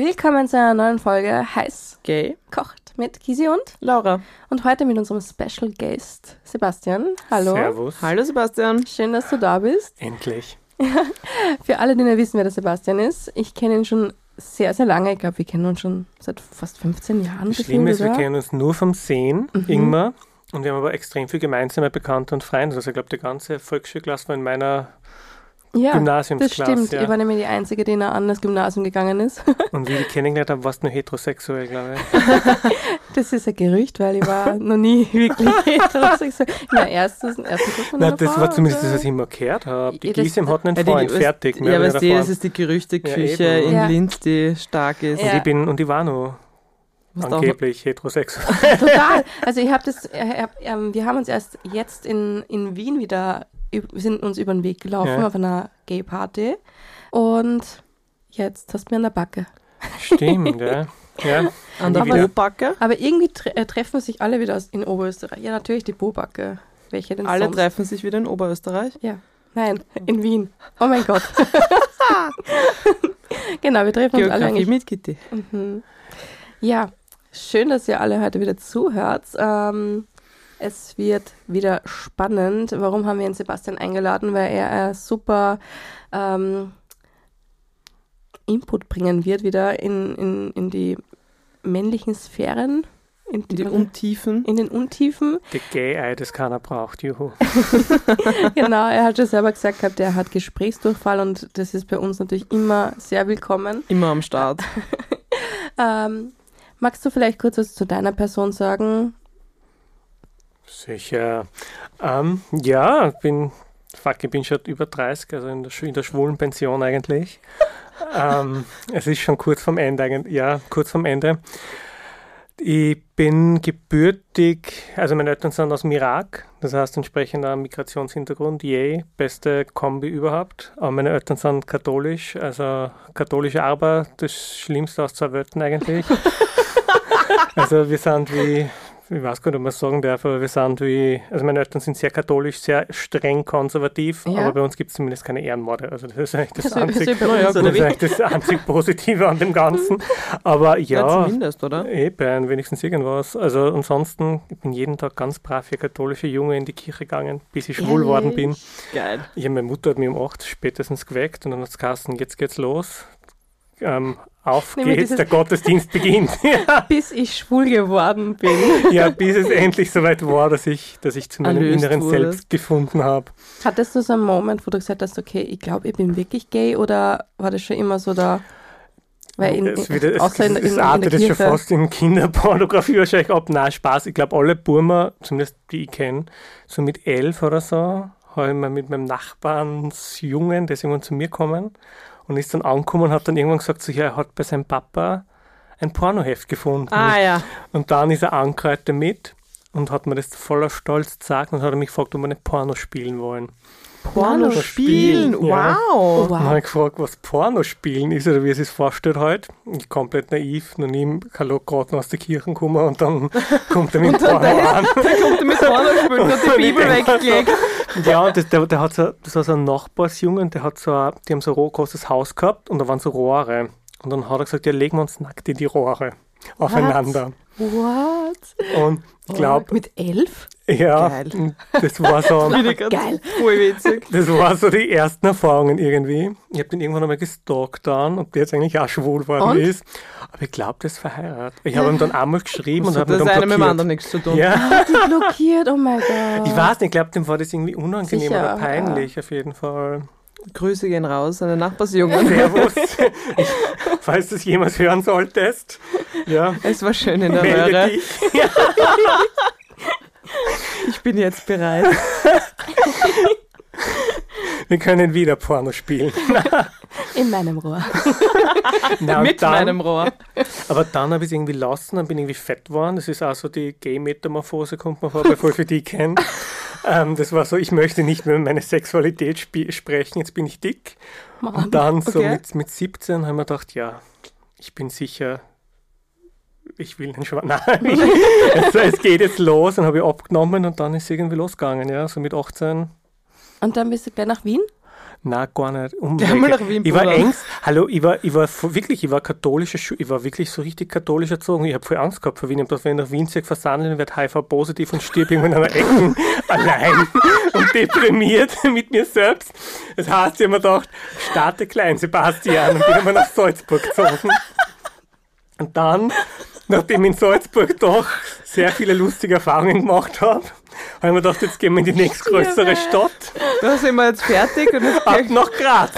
Willkommen zu einer neuen Folge Heiß Gay. kocht mit Kisi und Laura. und heute mit unserem Special Guest Sebastian. Hallo. Servus. Hallo Sebastian. Schön, dass du da bist. Endlich. Für alle, die nicht wissen, wer der Sebastian ist, ich kenne ihn schon sehr, sehr lange. Ich glaube, wir kennen uns schon seit fast 15 Jahren. Das Schlimme ist, wir kennen uns nur vom Sehen, Mhm. Ingmar. Und wir haben aber extrem viel gemeinsame Bekannte und Freunde. Also ich glaube, die ganze Volksschulklasse war in meiner ja, das Gymnasiumsklasse. stimmt. Ich war Ja. nämlich die Einzige, die noch an das Gymnasium gegangen ist. Und wie ich dich kennengelernt habe, warst du nur heterosexuell, glaube ich. Das ist ein Gerücht, weil ich war noch nie wirklich heterosexuell. Na, erstes, ersten Kurs von Nein, einer das Frau, war zumindest das, was ich immer gehört habe. Die Ja, das- Gisim hat einen Ja, die- Freund, was- fertig. Ja, weißt du, das ist die Gerüchteküche Ja, in Ja. Linz, die stark ist. Ja. Und, ich bin, und ich war noch angeblich heterosexuell. Total. Also ich habe das, äh, hab, ähm, wir haben uns erst jetzt in, in Wien wieder, wir sind uns über den Weg gelaufen Ja. auf einer Gay-Party und jetzt hast du mir an der Backe. Stimmt, ja. ja. An der. Bobacke. Aber irgendwie tre äh, treffen sich alle wieder in Oberösterreich. Ja, natürlich die Bobacke. Welche denn Alle sonst? treffen sich wieder in Oberösterreich. Ja. Nein, in Wien. Oh mein Gott. genau, wir treffen uns alle eigentlich mit Kitty. Mhm. Ja, schön, dass ihr alle heute wieder zuhört. Ähm, es wird wieder spannend. Warum haben wir den Sebastian eingeladen? Weil er äh, super ähm, Input bringen wird, wieder in, in, in die männlichen Sphären, in Die Untiefen. in den Untiefen. Die Gay-Eye, das keiner braucht, juhu. genau, er hat schon selber gesagt gehabt, er hat Gesprächsdurchfall und das ist bei uns natürlich immer sehr willkommen. Immer am Start. Ähm, magst du vielleicht kurz was zu deiner Person sagen? Sicher. Ähm, ja, bin, fuck, ich bin schon über 30, also in der, in der schwulen Pension eigentlich. ähm, es ist schon kurz vom Ende, ja, kurz vom Ende. Ich bin gebürtig, also meine Eltern sind aus dem Irak, das heißt entsprechender Migrationshintergrund, yay, beste Kombi überhaupt. Aber meine Eltern sind katholisch, also katholische Araber, das Schlimmste aus zwei Welten eigentlich. also wir sind wie, ich weiß gar nicht, ob man es sagen darf, aber wir sind wie, also meine Eltern sind sehr katholisch, sehr streng konservativ, Ja. aber bei uns gibt es zumindest keine Ehrenmorde. Also das ist eigentlich das, Also, einzig, ja, oder das, ist eigentlich das einzig Positive an dem Ganzen. Aber Ja, ja, zumindest, oder? eben, wenigstens irgendwas. Also ansonsten, ich bin jeden Tag ganz brav wie katholische Junge in die Kirche gegangen, bis ich schwul geworden bin. Geil. Ich habe meine Mutter hat mich um 8 spätestens geweckt und dann hat es jetzt geht's los. Ähm, auf Nämlich geht's, der Gottesdienst beginnt. bis ich schwul geworden bin. ja, bis es endlich soweit war, dass ich, dass ich zu meinem Erlöst inneren wurdest. Selbst gefunden habe. Hattest du so einen Moment, wo du gesagt hast, okay, ich glaube, ich bin wirklich gay oder war das schon immer so da? Weil in, es, wieder, es, außer in, in, es in der artet es schon fast in Kinderpornografie wahrscheinlich ab. Nein, Spaß. Ich glaube, alle Burma, zumindest die ich kenne, so mit elf oder so, habe ich mal mit meinem Nachbarnsjungen, der ist irgendwann zu mir gekommen und ist dann angekommen und hat dann irgendwann gesagt, so, ja, er hat bei seinem Papa ein Pornoheft gefunden. Ah ja. Und dann ist er angekreuzt damit und hat mir das voller Stolz gesagt und hat mich gefragt, ob wir nicht Porno spielen wollen. Porno spielen. spielen, ja. Wow. Oh, Und dann habe wow. ich gefragt, was Porno spielen ist oder wie es sich vorstellt heute. Ich komplett naiv, noch nie im Hallo gerade aus der Kirche gekommen und dann kommt er mit Porno an. Da kommt er mit Porno spielen, hat die Bibel weggelegt. Ja, das, der, der hat so, das war so ein Nachbarsjungen, der hat so, ein- die haben so ein großes Haus gehabt und da waren so Rohre. Und dann hat er gesagt, ja, legen wir uns nackt in die Rohre aufeinander. What? Und ich glaube, Oh, mit elf? Ja, Geil. das war so. Geil. Voll witzig. Das war so die ersten Erfahrungen irgendwie. Ich habe den irgendwann einmal gestalkt dann, ob der jetzt eigentlich auch schwul worden Und? ist. Aber ich glaube, das ist verheiratet. Ich habe ihm dann einmal geschrieben und So, habe mir das dann eine mit dem blockiert. anderen nichts zu tun. Ja, Die blockiert, oh mein Gott. ich weiß nicht, ich glaube, dem war das irgendwie unangenehm Sicher, oder peinlich auf jeden Fall. Grüße gehen raus an den Nachbarsjungen. Servus. Ich, falls du es jemals hören solltest. Ja, Es war schön in der melde Röhre. dich. Ich bin jetzt bereit. Wir können wieder Porno spielen. In meinem Rohr. Na, Mit dann, meinem Rohr. Aber dann habe ich es irgendwie lassen, dann bin ich irgendwie fett geworden. Das ist auch so die Gay-Metamorphose, kommt mir vor, bevor ich die kenne. Ähm, das war so, ich möchte nicht mehr über meine Sexualität sp sprechen, jetzt bin ich dick. Mann. Und dann so Okay. mit, mit 17 haben wir gedacht, ja, ich bin sicher, ich will den Schwanz. Nein, also, es geht jetzt los. Dann habe ich abgenommen und dann ist es irgendwie losgegangen, ja, so mit 18. Und dann bist du gleich nach Wien? Na, gar nicht. Nach Wien ich war. Angst. Hallo, ich war, ich war wirklich, ich war katholischer Schu ich war wirklich so richtig katholisch erzogen. Ich habe voll Angst gehabt vor Wien. Ich hab gedacht, wenn ich nach Wien ziehe, versandeln werde HIV-positiv und stirb irgendwo in einer Ecke allein und deprimiert mit mir selbst. Das heißt, ich habe mir gedacht, starte klein, Sebastian, und bin immer nach Salzburg gezogen. Und dann, nachdem ich in Salzburg doch sehr viele lustige Erfahrungen gemacht habe, habe ich mir gedacht, jetzt gehen wir in die nächstgrößere Stadt. Da sind wir jetzt fertig und jetzt ab nach Graz.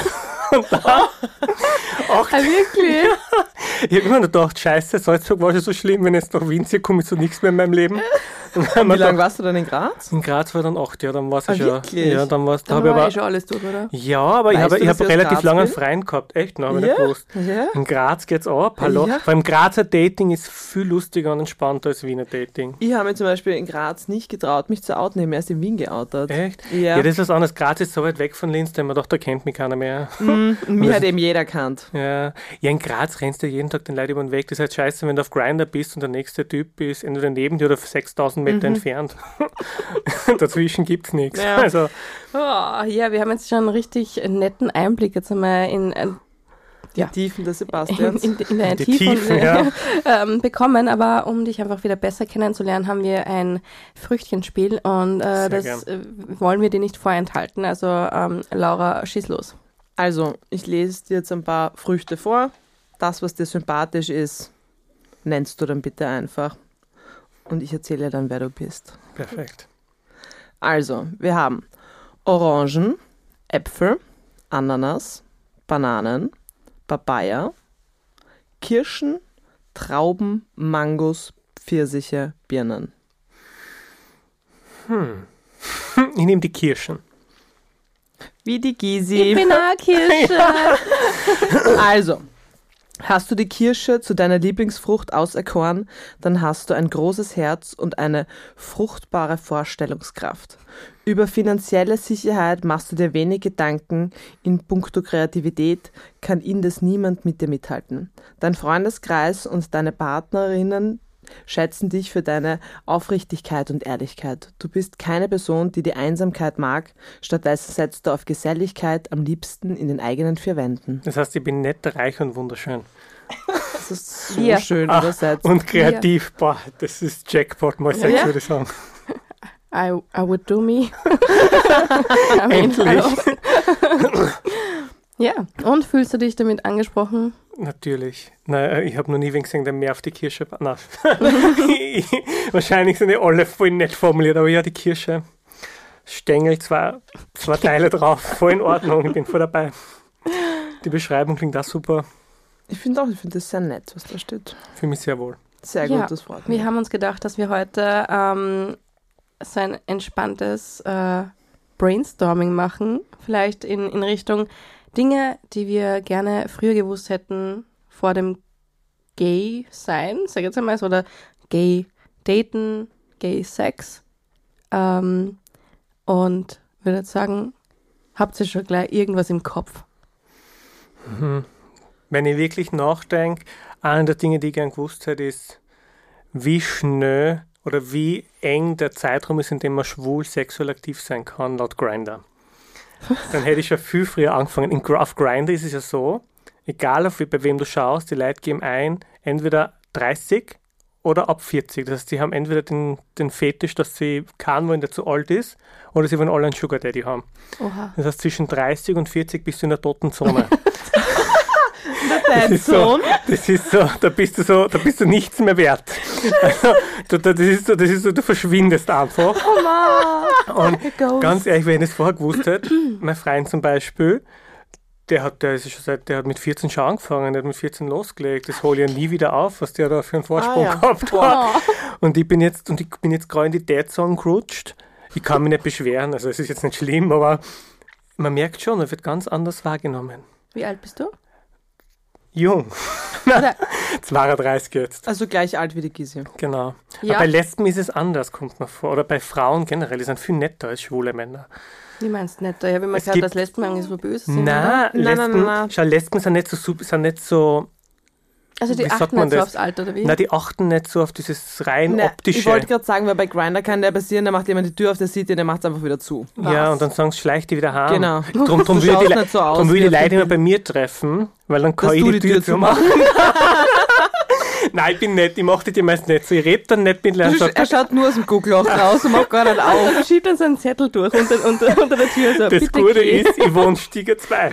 Und dann, acht, Ah, wirklich? ich habe immer noch gedacht, scheiße, Salzburg war schon so schlimm, wenn jetzt nach Wien ziehe, komme ich zu nichts mehr in meinem Leben. Und Wie lange warst du dann in Graz? in Graz war dann acht, ja, dann war es Ah, schon. wirklich? Ja, dann war es, da habe ich war eh aber, schon alles durch, oder? ja, aber ich Weißt ich habe ich aus relativ lange einen? Freien gehabt, echt, noch, habe ich Ja? nicht gewusst. Ja? In Graz geht's auch, hallo. Ja. Vor allem Grazer Dating ist viel lustiger und entspannter als Wiener Dating. Ich habe mir zum Beispiel in Graz nicht getraut, mich zu outen. Ich habe erst in Wien geoutet. Echt? Ja. Ja, das ist was anderes. Graz ist so weit weg von Linz, da haben wir gedacht, da kennt mich keiner mehr. Und mich hat eben jeder kannt. Ja. ja, in Graz rennst du jeden Tag den Leuten über den Weg. Das heißt scheiße, wenn du auf Grinder bist und der nächste Typ ist entweder neben dir oder 6000 Meter entfernt. Dazwischen gibt's nichts. Ja. Also, Oh, ja, wir haben jetzt schon einen richtig netten Einblick jetzt einmal in, äh, Die Ja. Tiefen des in, Sebastians. in, in der Die Tiefe Tiefen, ja. ähm, bekommen. Aber um dich einfach wieder besser kennenzulernen, haben wir ein Früchtchenspiel und äh, das äh, wollen wir dir nicht vorenthalten. Also ähm, Laura, schieß los. Also, ich lese dir jetzt ein paar Früchte vor. Das, was dir sympathisch ist, nennst du dann bitte einfach. Und ich erzähle dir dann, wer du bist. perfekt. Also, wir haben Orangen, Äpfel, Ananas, Bananen, Papaya, Kirschen, Trauben, Mangos, Pfirsiche, Birnen. Hm. Ich nehme die Kirschen. Wie die Ich Gysi. bin eine Kirsche. Also, hast du die Kirsche zu deiner Lieblingsfrucht auserkoren, dann hast du ein großes Herz und eine fruchtbare Vorstellungskraft. Über finanzielle Sicherheit machst du dir wenig Gedanken. In puncto Kreativität kann indes niemand mit dir mithalten. Dein Freundeskreis und deine Partnerinnen schätzen dich für deine Aufrichtigkeit und Ehrlichkeit. Du bist keine Person, die die Einsamkeit mag, stattdessen setzt du auf Geselligkeit am liebsten in den eigenen vier Wänden. Das heißt, ich bin nett, reich und wunderschön. Das ist so Ja. schön Ah, übersetzt. Und kreativ. Boah, das ist Jackpot mal sechs, Ja. würde ich sagen. I, I would do me. I mean, Endlich. Ja, und fühlst du dich damit angesprochen? Natürlich. Nein, ich habe noch nie gesehen, der mehr auf die Kirsche. Nein. Wahrscheinlich sind die alle voll nett formuliert, aber ja, die Kirsche. Stängel, zwei, zwei Teile drauf, voll in Ordnung, ich bin voll dabei. Die Beschreibung klingt auch super, Ich finde auch, ich finde das sehr nett, was da steht. für mich sehr wohl. Sehr Ja, gut, das freut mich. Wir haben uns gedacht, dass wir heute ähm, so ein entspanntes äh, Brainstorming machen. Vielleicht in, in Richtung Dinge, die wir gerne früher gewusst hätten vor dem Gay-Sein, sag jetzt einmal so, oder Gay-Daten, Gay-Sex. Ähm, und würde jetzt sagen, habt ihr schon gleich irgendwas im Kopf? Mhm. Wenn ich wirklich nachdenke, eine der Dinge, die ich gern gewusst hätte, ist, wie schnell oder wie eng der Zeitraum ist, in dem man schwul sexuell aktiv sein kann, laut Grinder. Dann hätte ich schon viel früher angefangen. In, Gr- auf Grinder ist es ja so, egal auf, bei wem du schaust, die Leute geben ein, entweder 30 oder ab 40. Das heißt, sie haben entweder den, den Fetisch, dass sie keinen wollen, der zu alt ist, oder sie wollen alle einen Sugar Daddy haben. Oha. Das heißt, zwischen 30 und 40 bist du in der toten Zone. Dein ist so. Das ist so, da bist du so, da bist du nichts mehr wert. Also, da, da, das, ist so, das ist so, du verschwindest einfach. Und ganz ehrlich, wenn ich es vorher gewusst hätte, mein Freund zum Beispiel, der hat, der ist schon seit, der hat mit 14 schon angefangen, der hat mit 14 losgelegt. Das hole ich ja nie wieder auf, was der da für einen Vorsprung Ah, ja. gehabt hat. Und ich bin jetzt, und ich bin jetzt gerade in die Dead Zone gerutscht. Ich kann mich nicht beschweren, also es ist jetzt nicht schlimm, aber man merkt schon, er wird ganz anders wahrgenommen. Wie alt bist du? Jung. Oder- 32 jetzt. Also gleich alt wie die Gysi. Genau. Ja. Aber bei Lesben ist es anders, kommt mir vor. Oder bei Frauen generell, die sind viel netter als schwule Männer. Wie meinst du nicht? Ich habe immer Es gibt- dass Lesben eigentlich so böse sind. Nein, Nein, nein, Lesben, nein, nein. Schau, Lesben sind nicht so, sind nicht so Also die achten nicht so aufs Alter, oder wie? Na, die achten nicht so auf dieses rein Ne, optische. ich wollte gerade sagen, weil bei Grinder kann der passieren, der macht jemand die Tür auf, der sieht den, der macht es einfach wieder zu. ja, und dann sagen sie, schleich die wieder heim. Genau. Drum, drum würde die, Le- so aus drum würde die Leute immer bei mir treffen, weil dann kann Dass ich du die, Tür zumachen. Nein, ich bin nett, ich mache die die meist nicht so. Ich rede dann nicht mit sag, er schaut nur aus dem Guckloch raus und macht gar nicht auf. Er schiebt dann so einen Zettel durch unter, unter, unter der Tür. So, Das bitte Gute geh. ist, ich wohne Stiege 2.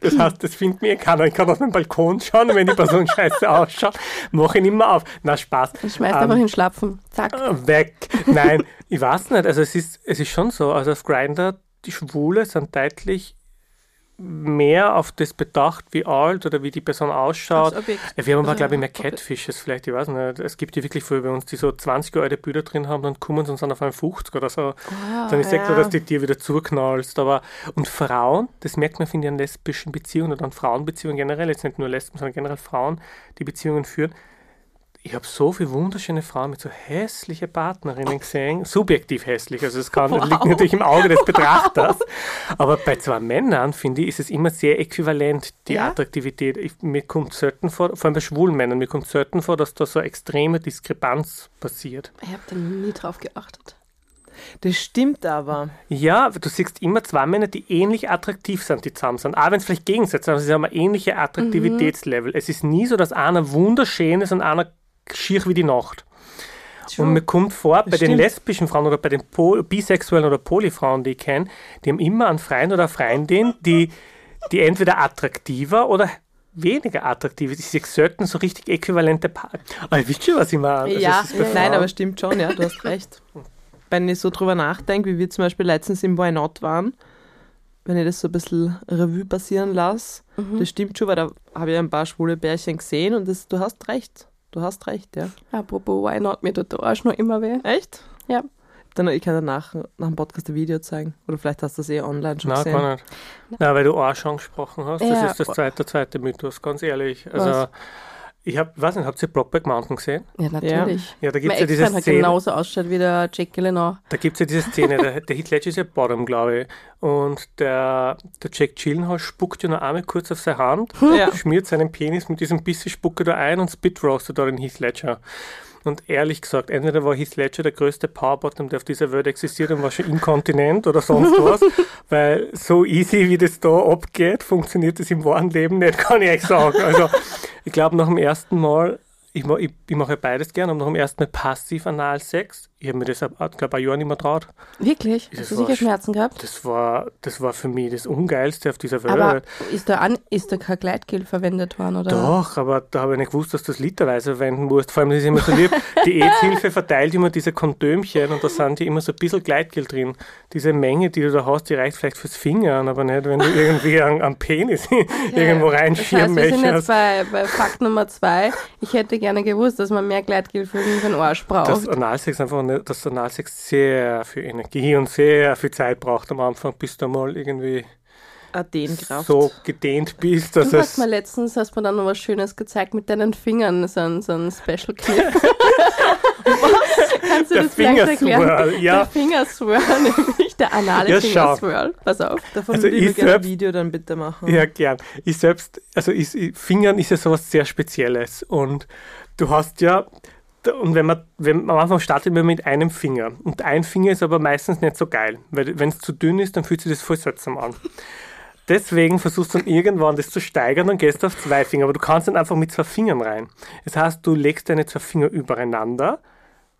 Das heißt, das findet mir keiner. Ich kann auf den Balkon schauen und wenn die Person scheiße ausschaut, mache ich nicht mehr auf. Na, Spaß. Dann schmeißt Ähm, einfach in Schlapfen. Zack. Weg. Nein, ich weiß nicht. Also es ist, es ist schon so. Also auf Grindr, die Schwule sind deutlich mehr auf das bedacht, wie alt oder wie die Person ausschaut. Wir haben aber, Also, glaube ich, mehr Catfishes vielleicht, ich weiß nicht. Es gibt ja wirklich viele bei uns, die so 20 Jahre alte Bilder drin haben, dann kommen sie und sind auf einem 50 oder so. Ah, dann ist ja klar, dass du dir wieder zuknallst. Aber, und Frauen, das merkt man, finde ich, an lesbischen Beziehungen oder an Frauenbeziehungen generell, jetzt nicht nur Lesben, sondern generell Frauen, die Beziehungen führen. Ich habe so viele wunderschöne Frauen mit so hässlichen Partnerinnen gesehen, subjektiv hässlich, also es kann, das liegt natürlich im Auge des Betrachters, aber bei zwei Männern, finde ich, ist es immer sehr äquivalent, die Ja? Attraktivität. Ich, mir kommt selten vor, vor allem bei schwulen Männern, mir kommt selten vor, dass da so extreme Diskrepanz passiert. Ich habe da nie drauf geachtet. Das stimmt aber. Ja, du siehst immer zwei Männer, die ähnlich attraktiv sind, die zusammen sind. Auch wenn es vielleicht Gegensätze sind, aber sie haben ein ähnliches Attraktivitätslevel. Es ist nie so, dass einer wunderschön ist und einer schier wie die Nacht. Und mir kommt vor, bei den stimmt. lesbischen Frauen oder bei den po bisexuellen oder Polyfrauen, die ich kenne, die haben immer einen Freund oder eine Freundin, die, die entweder attraktiver oder weniger attraktiv ist. Ich sehe selten so richtig äquivalente Paare. Aber ich wisst schon, was ich meine. Also ja, bei nein, Frauen- aber stimmt schon, ja, du hast recht. Wenn ich so drüber nachdenke, wie wir zum Beispiel letztens im Why Not waren, wenn ich das so ein bisschen Revue passieren lasse, Mhm. das stimmt schon, weil da habe ich ein paar schwule Bärchen gesehen und das, du hast recht. Du hast recht, ja. Apropos Why Not, mir tut der Arsch noch immer weh. Echt? Ja. Dann, ich kann danach nach dem Podcast ein Video zeigen. Oder vielleicht hast du das eh online schon Nein, gesehen. gar nicht. Nein, weil du Arsch angesprochen hast. Ja. Das ist das zweite, zweite Mythos, ganz ehrlich. Also, Was? Ich hab, weiß nicht, habt ihr Brokeback Mountain gesehen? Ja, natürlich. Ja, da gibt Mein es ja diese Szene. genauso ausschaut wie der Jake Gyllenhaal. Da gibt es ja diese Szene, der, der Heath Ledger ist ja Bottom, glaube ich. Und der, der Jack Gyllenhaal spuckt ja noch einmal kurz auf seine Hand, Ja. schmiert seinen Penis mit diesem bisschen Spucke da ein und spit roastet da den Heath Ledger. Und ehrlich gesagt, entweder war Heath Ledger der größte Powerbottom, der auf dieser Welt existiert und war schon inkontinent oder sonst was, weil so easy, wie das da abgeht, funktioniert das im wahren Leben nicht, kann ich euch sagen. Also ich glaube, nach dem ersten Mal, ich, ich, ich mache beides gern, aber nach dem ersten Mal passiv Analsex, ich habe mir das, glaube ein Jahr nicht mehr traut. Wirklich? Das Hast du sicher sch- Schmerzen gehabt? Das war, das war für mich das Ungeilste auf dieser Welt. Aber ist da, an, ist da kein Gleitgel verwendet worden? Oder? Doch, aber da habe ich nicht gewusst, dass du das literweise verwenden musst. Vor allem, das ist immer so lieb, die AIDS-Hilfe verteilt immer diese Kondomchen und da sind die immer so ein bisschen Gleitgel drin. Diese Menge, die du da hast, die reicht vielleicht fürs Fingern, aber nicht, wenn du irgendwie am, am Penis irgendwo Das reinschieben heißt, wir sind möchtest. jetzt bei, bei Fakt Nummer zwei. Ich hätte gerne gewusst, dass man mehr Gleitgel für den Arsch braucht. Dass Analsex einfach nicht, dass Analsex sehr viel Energie und sehr viel Zeit braucht am Anfang, bis du mal irgendwie Adenkraft. so gedehnt bist, dass du hast es. mir letztens, hast mir dann noch was Schönes gezeigt mit deinen Fingern, so ein, so ein Special-Kniff. Kannst du Der das vielleicht erklären? Fingerswirl, ja. Der Fingerswirl, nämlich der anale Ja. Fingerswirl. Pass auf. Davon Also würde ich mir ich gerne ein Video dann bitte machen. Ja, gern. Ich selbst, also ich, Fingern ist ja sowas sehr Spezielles und du hast ja, und wenn man, wenn am Anfang startet man mit einem Finger und ein Finger ist aber meistens nicht so geil, weil wenn es zu dünn ist, dann fühlt sich das voll seltsam an. Deswegen versuchst du dann irgendwann das zu steigern und gehst auf zwei Finger, aber du kannst dann einfach mit zwei Fingern rein. Das heißt, du legst deine zwei Finger übereinander,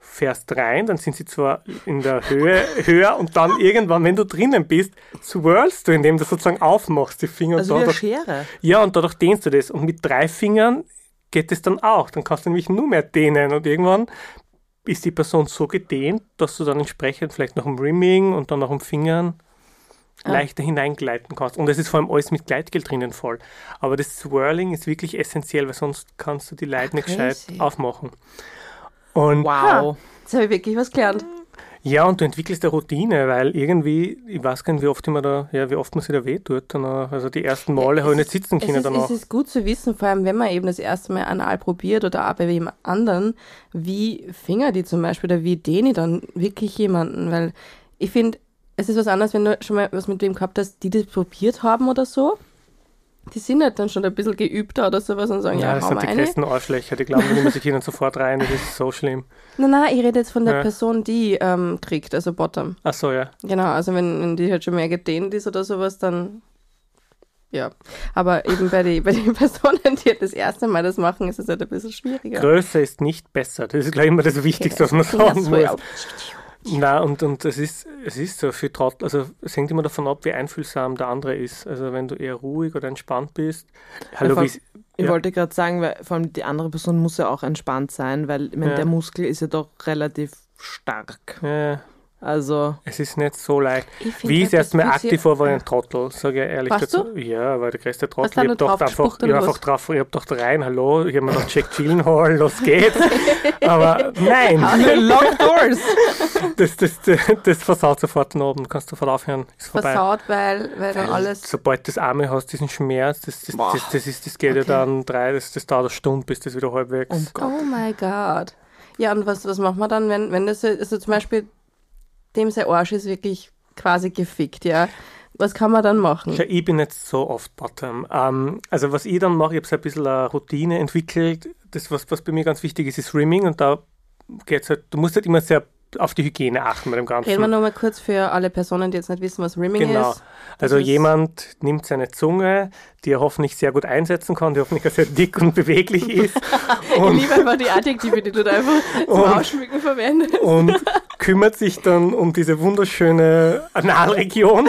fährst rein, dann sind sie zwar in der Höhe höher und dann irgendwann, wenn du drinnen bist, swirlst du, indem du sozusagen aufmachst die Finger Also und wie eine dadurch, Schere. ja, und dadurch dehnst du das. Und mit drei Fingern geht es dann auch. Dann kannst du nämlich nur mehr dehnen und irgendwann ist die Person so gedehnt, dass du dann entsprechend vielleicht noch im Rimming und dann noch im Fingern Ah. leichter hineingleiten kannst. Und es ist vor allem alles mit Gleitgel drinnen voll. Aber das Swirling ist wirklich essentiell, weil sonst kannst du die Leute nicht gescheit aufmachen. Und Wow. Jetzt habe ich wirklich was gelernt. Ja, und du entwickelst eine Routine, weil irgendwie, ich weiß gar nicht, wie oft, immer da, ja, wie oft man sich da wehtut. Danach. Also die ersten Male habe ich nicht sitzen Es können ist, danach. es ist gut zu wissen, vor allem wenn man eben das erste Mal anal probiert oder auch bei wem anderen, wie Finger die zum Beispiel oder wie dehne ich dann wirklich jemanden, weil ich finde, es ist was anderes, wenn du schon mal was mit wem gehabt hast, die das probiert haben oder so Die sind halt dann schon ein bisschen geübter oder sowas und sagen, Ja, ja, das sind die eine. größten Arschlöcher. Die glauben, die nehmen sich ihnen sofort rein. Das ist so schlimm. Nein, nein, ich rede jetzt von der Ja. Person, die ähm, kriegt, also Bottom. Ach so, ja. Genau, also wenn, wenn die halt schon mehr gedehnt ist oder sowas, dann ja. Aber eben bei den bei die Personen, die halt das erste Mal das machen, ist es halt ein bisschen schwieriger. Größer ist nicht besser. Das ist gleich immer das Wichtigste, was man Ja, sagen so, muss. ja. Na und, und es ist, es ist so viel Trottel, also es hängt immer davon ab, wie einfühlsam der andere ist. Also wenn du eher ruhig oder entspannt bist. Hallo, vor- wie Ich Ja. wollte gerade sagen, weil vor allem die andere Person muss ja auch entspannt sein, weil ich meine, Ja. der Muskel ist ja doch relativ stark. äh, Also, es ist nicht so leicht. Wie das erste Mal aktiv war, war ein Trottel, sage ich ehrlich Warst dazu. Ja, war der größte Trottel. Ich hab doch einfach, ich einfach drauf, ich hab doch rein, hallo, ich hab mir noch Jack Gyllenhaal, los geht's. Aber nein, Lock Doors! das, das, das, das versaut sofort den Abend, kannst du sofort aufhören, ist vorbei. versaut, weil, weil dann alles. Sobald du das Arme hast, diesen Schmerz, das, das, das, das, ist, das geht ja Okay. dann drei, das, das dauert eine Stunde, bis das wieder halbwegs. Oh Gott. Oh my God. Ja, und was, was macht man dann, wenn, wenn das, so- also zum Beispiel, dem sein Arsch ist wirklich quasi gefickt, ja? Was kann man dann machen? Ja, ich bin jetzt so oft Bottom. Ähm, also was ich dann mache, ich habe so ein bisschen eine Routine entwickelt. Das, was, was bei mir ganz wichtig ist, ist Rimming und da geht's halt, du musst halt immer sehr auf die Hygiene achten bei dem Ganzen. Reden wir nochmal kurz für alle Personen, die jetzt nicht wissen, was Rimming Genau. ist. Also ist- jemand nimmt seine Zunge, die er hoffentlich sehr gut einsetzen kann, die hoffentlich auch sehr dick und beweglich ist Ich und, liebe einfach die Adjektive, die du da einfach zum Und- Ausschmücken verwendest. und kümmert sich dann um diese wunderschöne Analregion,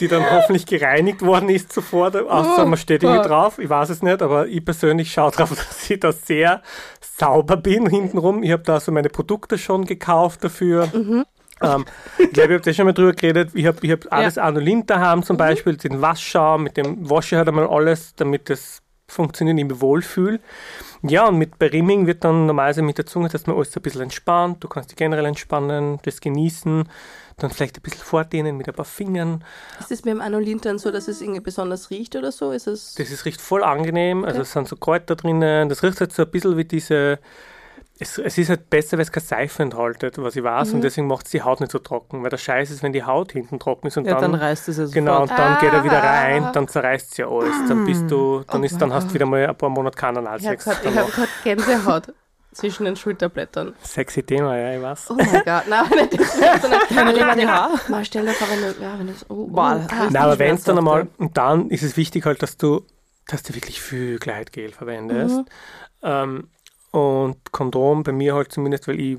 die dann hoffentlich gereinigt worden ist zuvor. Außer man steht irgendwie Oh. drauf, ich weiß es nicht, aber ich persönlich schaue drauf, dass ich da sehr sauber bin hintenrum. Ich habe da so meine Produkte schon gekauft dafür. Ähm, ich glaube, ich habe das schon mal drüber geredet. Ich habe ich hab alles Anolint daheim zum Beispiel, den Waschschaum, mit dem wasche ich halt einmal alles, damit das funktioniert, ich mich wohlfühle. Ja, und mit bei Rimming wird dann normalerweise mit der Zunge, dass man alles ein bisschen entspannt, du kannst dich generell entspannen, das genießen, dann vielleicht ein bisschen vordehnen mit ein paar Fingern. Ist es beim Anolint dann so, dass es irgendwie besonders riecht oder so? Ist es. Das ist riecht voll angenehm, also es sind so Kräuter drinnen, das riecht halt so ein bisschen wie diese, es, es ist halt besser, weil es keine Seife enthaltet, was ich weiß, Mhm. und deswegen macht es die Haut nicht so trocken, weil der Scheiß ist, wenn die Haut hinten trocken ist und Ja, dann, dann reißt es ja sofort. genau, und dann geht er wieder Ah. rein, dann zerreißt es ja alles, dann bist du, dann Oh ist, dann hast du wieder mal ein paar Monate keinen Ich habe Analsex. gerade hab Gänsehaut zwischen den Schulterblättern. Sexy Thema, ja, ich weiß. Oh mein Gott, nein, nicht das, sondern Keine Haare. Mal stell dir vor, wenn du, ja, wenn du, oh, oh, Boah, das ah, Nein, aber wenn es dann einmal, und dann ist es wichtig halt, dass du, dass du wirklich viel Gleitgel verwendest. Mhm. Ähm, und Kondom bei mir halt zumindest, weil ich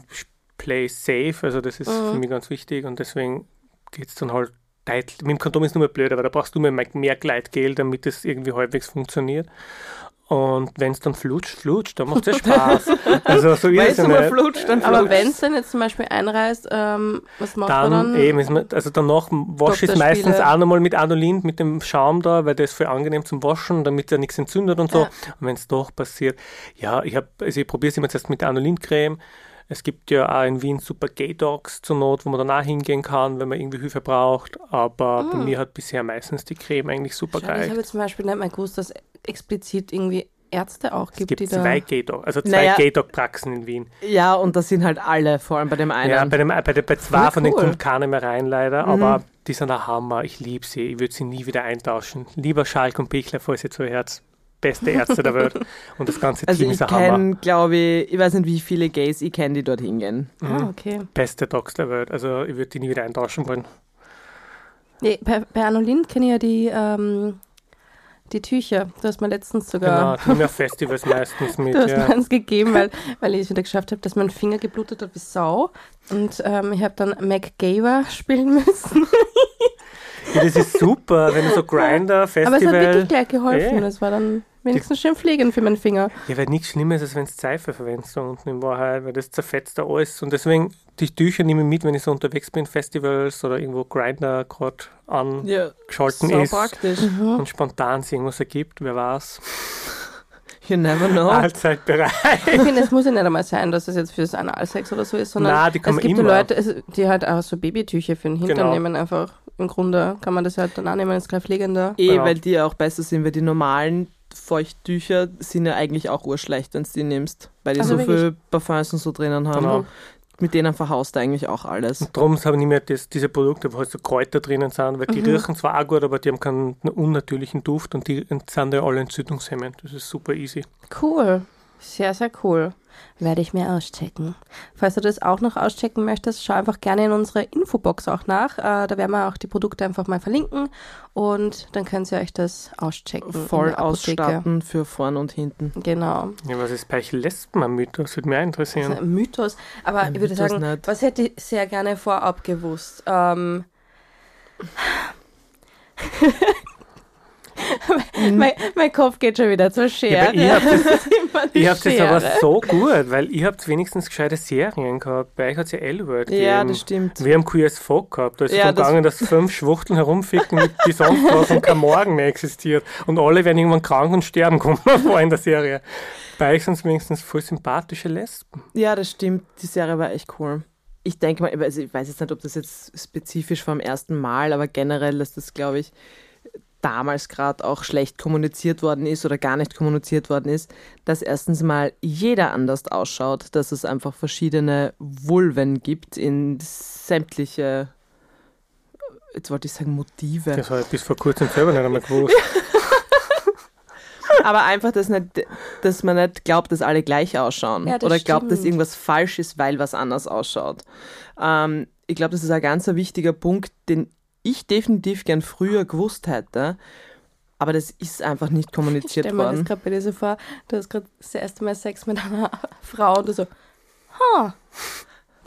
play safe, also das ist Mhm. für mich ganz wichtig und deswegen geht es dann halt mit dem Kondom ist nur mehr blöd, aber da brauchst du mehr, mehr Gleitgel, damit es irgendwie halbwegs funktioniert. Und wenn es dann flutscht, flutscht, dann macht es ja Spaß. also so ist es es ja immer nicht. flutscht, dann Aber flutscht. wenn es dann jetzt zum Beispiel einreißt, ähm, was macht Dann, man dann? eben, ist man, also danach wasche ich es meistens auch nochmal mit Anolint, mit dem Schaum da, weil der ist voll angenehm zum Waschen, damit er nichts entzündet und so. Ja. Und wenn es doch passiert, ja, ich habe, also ich probiere es immer zuerst mit der Anolint-Creme. Es gibt ja auch in Wien super Gay-Dogs zur Not, wo man dann auch hingehen kann, wenn man irgendwie Hilfe braucht. Aber bei mir hat bisher meistens die Creme eigentlich super Schau, ich habe zum Beispiel nicht mal gewusst, dass es explizit irgendwie Ärzte auch Es gibt, gibt die da. zwei Gay-Dogs, also zwei Naja. Gay-Dog-Praxen in Wien. Ja, und das sind halt alle, vor allem bei dem einen. Ja, bei, dem, bei, der, bei zwei Voll von denen cool. kommt keiner mehr rein, leider. Aber die sind ein Hammer. Ich liebe sie. Ich würde sie nie wieder eintauschen. Lieber Schalk und Bichler, falls ihr zuhört. Beste Ärzte der Welt. Und das ganze also Team ich ist ein Hammer. kenne, glaube ich, ich weiß nicht, wie viele Gays ich kenne, die dort hingehen. Ah, okay. Beste Docs der Welt. Also ich würde die nie wieder eintauschen wollen. Nee, bei, bei Anolin kenne ich ja die, ähm, die Tücher. Du hast mir letztens Genau, sogar wir auf Festivals meistens mit. du hast Ja. mir eins gegeben, weil, weil ich es wieder geschafft habe, dass mein Finger geblutet hat wie Sau. Und ähm, ich habe dann MacGyver spielen müssen. ja, das ist super, wenn du so Grinder, Aber es hat Festival. wirklich gleich geholfen. Ja. Das war dann wenigstens schön pflegend für meinen Finger. Ja, weil nichts Schlimmes, als wenn du Seife verwendest da unten in Wahrheit, weil das zerfetzt da alles. Und deswegen, die Tücher nehme ich mit, wenn ich so unterwegs bin, Festivals oder irgendwo Grinder gerade angeschalten Ja, so ist. praktisch. und spontan sich irgendwas ergibt, wer weiß. You never know. Allzeit bereit. Ich finde, es muss ja nicht einmal sein, dass es jetzt fürs Analsex oder so ist, sondern Nein, es gibt immer. Leute, die halt auch so Babytücher für den Hintern Genau. nehmen einfach. Im Grunde kann man das halt dann auch nehmen, ist gleich pflegender. Eh, Genau. weil die ja auch besser sind, weil die normalen Feuchttücher sind ja eigentlich auch urschlecht, wenn du die nimmst, weil die Also so wirklich? viel Parfums und so drinnen haben. Genau. mit denen verhaust du eigentlich auch alles. Darum habe ich nicht mehr das, diese Produkte, wo halt so Kräuter drinnen sind, weil die Mhm. riechen zwar auch gut, aber die haben keinen unnatürlichen Duft und die sind ja alle entzündungshemmend. Das ist super easy. Cool. Sehr, sehr cool. Werde ich mir auschecken. Falls du das auch noch auschecken möchtest, schau einfach gerne in unsere Infobox auch nach. Äh, da werden wir auch die Produkte einfach mal verlinken und dann könnt ihr euch das auschecken. Voll ausstatten für vorn und hinten. Genau. Ja, was ist bei euch Lesben am Mythos? Würde mich auch Das ist interessieren. ein Mythos. Aber Ein ich würde Mythos sagen, nicht. was hätte ich sehr gerne vorab gewusst? Ähm, mein, mein Kopf geht schon wieder zur Schere. aber ihr habt das- ist aber so gut, weil ihr habt wenigstens gescheite Serien gehabt. Bei euch hat es ja L-Word gegeben. Ja, das stimmt. Wir haben QS Folk gehabt. Da ist es Ja, darum gegangen, dass fünf Schwuchteln herumficken, mit die sonst was und kein Morgen mehr existiert. Und alle werden irgendwann krank und sterben, kommt vor in der Serie. Bei euch sind es wenigstens voll sympathische Lesben. Ja, das stimmt. Die Serie war echt cool. Ich denke mal, also ich weiß jetzt nicht, ob das jetzt spezifisch vom ersten Mal, aber generell, dass das, glaube ich, damals gerade auch schlecht kommuniziert worden ist oder gar nicht kommuniziert worden ist, dass erstens mal jeder anders ausschaut, dass es einfach verschiedene Vulven gibt in sämtliche, jetzt wollte ich sagen Motive, Das habe ich bis vor kurzem selber nicht einmal gewusst. aber einfach, dass, nicht, dass man nicht glaubt, dass alle gleich ausschauen Ja, das oder glaubt, dass stimmt. irgendwas falsch ist, weil was anders ausschaut. Ähm, ich glaube, das ist ein ganz wichtiger Punkt, den ich definitiv gern früher gewusst hätte, aber das ist einfach nicht Ich kommuniziert stell mir das worden. gerade bei dir so vor, du hast gerade das erste Mal Sex mit einer Frau und du so, ha,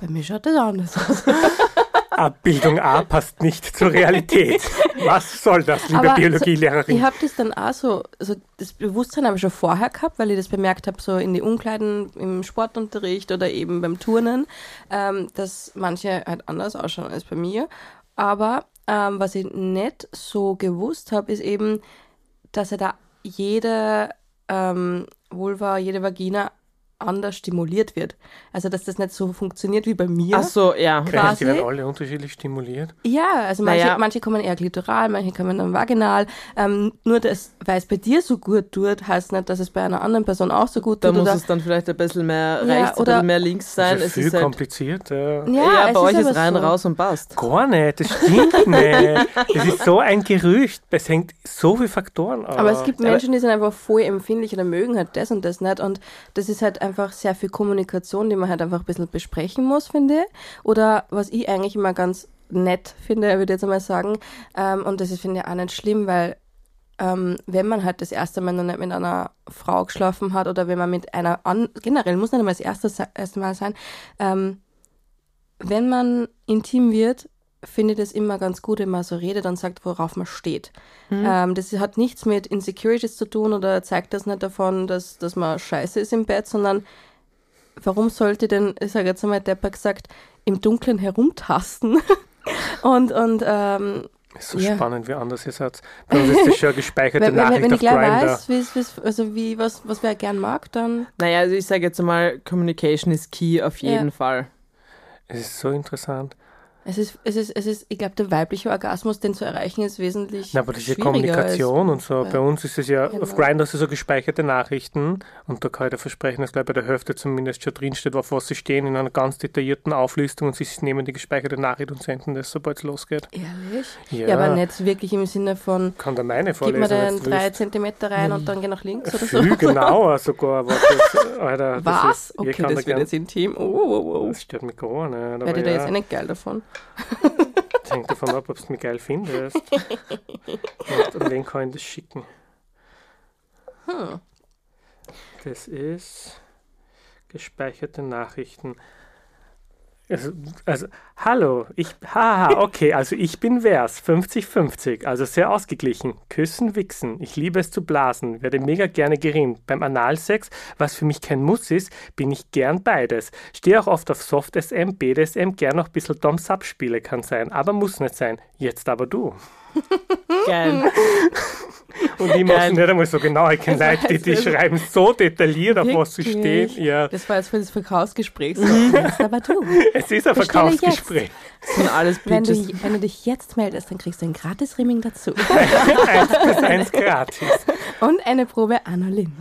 bei mir schaut das anders aus. Abbildung A passt nicht zur Realität. Was soll das, liebe Aber so- Biologielehrerin? Ich habe das dann auch so, also das Bewusstsein habe ich schon vorher gehabt, weil ich das bemerkt habe, so in die Umkleiden im Sportunterricht oder eben beim Turnen, ähm, dass manche halt anders ausschauen als bei mir. Aber ähm, was ich nicht so gewusst habe, ist eben, dass er da jede ähm, Vulva, jede Vagina anders stimuliert wird. Also dass das nicht so funktioniert wie bei mir. Ach so, ja. Quasi- die werden alle unterschiedlich stimuliert. Ja, also manche, Naja. manche kommen eher glitoral, manche kommen dann vaginal. Ähm, nur das, weil es bei dir so gut tut, heißt nicht, dass es bei einer anderen Person auch so gut Da tut. muss oder, es dann vielleicht ein bisschen mehr Ja, rechts, ein oder- bisschen mehr links sein. Das ist Es viel ist halt, kompliziert. Ja. ja, ja, es bei euch ist rein, so. raus und passt. Gar nicht, das stimmt nicht. Das ist so ein Gerücht. Es hängt so viele Faktoren an. Aber es gibt Menschen, die sind einfach voll empfindlich oder mögen halt das und das nicht. Und das ist halt einfach sehr viel Kommunikation, die man halt einfach ein bisschen besprechen muss, finde. Oder was ich eigentlich immer ganz nett finde, würde ich jetzt einmal sagen, ähm, und das finde ich, auch nicht schlimm, weil ähm, wenn man halt das erste Mal noch nicht mit einer Frau geschlafen hat oder wenn man mit einer, an, generell muss nicht einmal das erste, erste Mal sein, ähm, wenn man intim wird, finde ich das immer ganz gut, wenn man so redet und sagt, worauf man steht. Ähm, das hat nichts mit Insecurities zu tun oder zeigt das nicht davon, dass, dass man scheiße ist im Bett, sondern warum sollte denn, ich sage jetzt einmal Depper gesagt, im Dunkeln herumtasten und, und ähm, ist so ja. spannend, wie anders ihr seid. Bei uns ist das schon eine gespeicherte wenn, wenn, Nachricht wenn ich auf gleich Grindr. weiß, wie's, wie's, also wie, was, was wer gern mag, dann Naja, also ich sage jetzt mal, Communication ist key auf Ja. jeden Fall. Es ist so interessant. Es ist, es ist, es ist, ich glaube, der weibliche Orgasmus, den zu erreichen, ist wesentlich Na, aber das ja schwieriger Kommunikation und so. bei- Bei uns ist es ja, Genau. auf Grindr ist es so gespeicherte Nachrichten und da kann ich dir versprechen, dass gleich bei der Hälfte zumindest schon drinsteht, auf was sie stehen, in einer ganz detaillierten Auflistung und sie nehmen die gespeicherte Nachricht und senden das, sobald es losgeht. Ehrlich? Ja, Ja, aber nicht wirklich im Sinne von, kann da meine gib mir vorlesen, den wenn du drei. Zentimeter rein und dann geh nach links oder so. Viel genauer sogar. Was das, Alter, das Was? Ist, Okay, das da wird jetzt intim. Oh, oh, oh. das stört mich gar nicht. Aber Werde ich da ja, jetzt eh nicht geil davon? Das hängt davon ab, ob du mich geil findest. und an wen kann ich das schicken? Hm. Das ist gespeicherte Nachrichten. Also, also, hallo, ich, haha, okay, also ich bin Vers, 50-50, also sehr ausgeglichen. Küssen, wichsen, ich liebe es zu blasen, werde mega gerne gerimmt. Beim Analsex, was für mich kein Muss ist, bin ich gern beides. Stehe auch oft auf Soft SM, BDSM, gern noch ein bisschen Dom-Sub-Spiele kann sein, aber muss nicht sein. Jetzt aber du. Geil. Und ich mache nicht einmal so genau, ich kenne Leute, die, die schreiben so detailliert, auf was sie stehen. Ja, Das war jetzt für das Verkaufsgespräch. So. Mhm. Aber du. es ist ein Bestelle Verkaufsgespräch. sind alles Wenn du, wenn du dich jetzt meldest, dann kriegst du ein gratis Rimming dazu. eins plus eins gratis. Und eine Probe Anna Lind.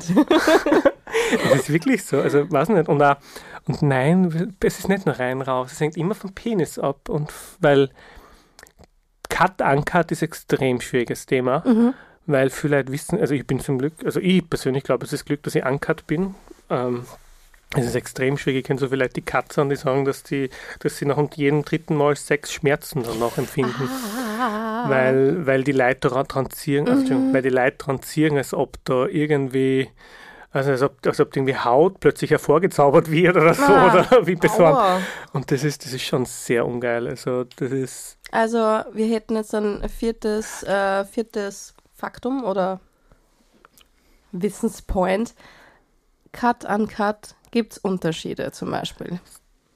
Das ist wirklich so. Also, weiß nicht. Und, auch, und nein, es ist nicht nur rein raus. Es hängt immer vom Penis ab. Und weil Cut Uncut ist ein extrem schwieriges Thema. Mhm. Weil viele Leute wissen, also ich bin zum Glück, also ich persönlich glaube, es ist Glück, dass ich uncut bin. Ähm, es ist extrem schwierig. Ich kenne so viele Leute, die Cut sind, die sagen, dass, die, dass sie nach jedem dritten Mal sechs Schmerzen danach empfinden. Ah. Weil, weil die Leute ziehen, also, Entschuldigung, weil die Leute dran ziehen, als ob da irgendwie, also als ob, als ob irgendwie Haut plötzlich hervorgezaubert wird oder so, Ah. oder wie besorgt. Und das ist, das ist schon sehr ungeil. Also das ist, Also, wir hätten jetzt ein viertes, äh, viertes Faktum oder Wissenspoint. Cut an Cut gibt es Unterschiede zum Beispiel.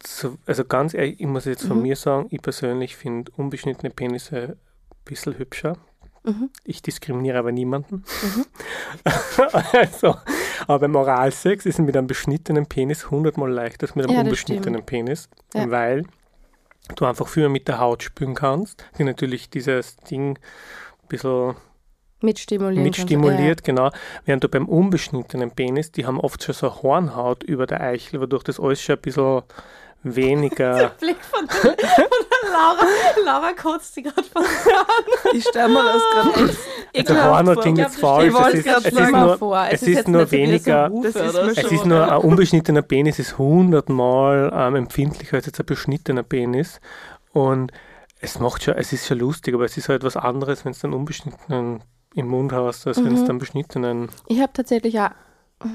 so, also ganz ehrlich, ich muss jetzt von Mhm. mir sagen, ich persönlich finde unbeschnittene Penisse ein bisschen hübscher. Mhm. Ich diskriminiere aber niemanden. also, aber beim Oralsex ist es mit einem beschnittenen Penis hundertmal leichter als mit einem Ja, unbeschnittenen Penis, Ja. weil du einfach viel mit der Haut spüren kannst, die natürlich dieses Ding ein bisschen Mitstimulieren. mitstimuliert, genau. Während du beim unbeschnittenen Penis, die haben oft schon so eine Hornhaut über der Eichel, wodurch das alles schon ein bisschen weniger. Blick von der, von der Laura. Laura kotzt sie gerade von Ich stelle mir das gerade echt Also Hornhaut klingt Ich jetzt falsch. Ich wollte Es ist, grad es ist nur, vor. es ist nur weniger. Ist mir Es ist nur, ein unbeschnittener Penis ist hundertmal ähm, empfindlicher als jetzt ein beschnittener Penis. Und es macht schon, es ist schon lustig, aber es ist halt was anderes, wenn es einen unbeschnittenen im Mund hast, als wenn es Mhm. dann beschnittenen. Ich habe tatsächlich ja äh,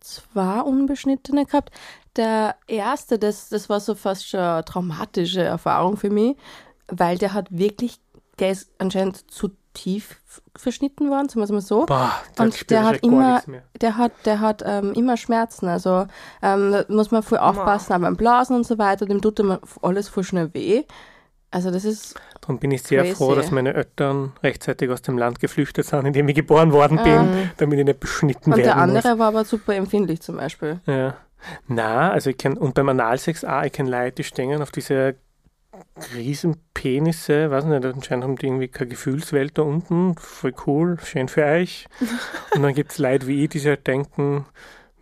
zwei unbeschnittene gehabt. Der erste, das, das war so fast schon eine traumatische Erfahrung für mich, weil der hat wirklich, der ist anscheinend zu tief verschnitten worden, sagen wir es mal so. Boah, Und der hat immer-. Der hat, der hat ähm, immer Schmerzen, also ähm, da muss man voll aufpassen, aber beim Blasen und so weiter, dem tut immer alles voll schnell weh. Also das ist, Darum bin ich sehr Crazy. froh, dass meine Eltern rechtzeitig aus dem Land geflüchtet sind, in dem ich geboren worden bin, damit ich nicht beschnitten und der andere war aber super empfindlich zum Beispiel. muss. Ja. Na, also ich kenne, und beim Analsex auch, ich kenne Leute, die stehen auf diese riesen Penisse, weiß nicht, anscheinend haben die irgendwie keine Gefühlswelt da unten, voll cool, schön für euch. Und dann gibt es Leute wie ich, die sich halt denken,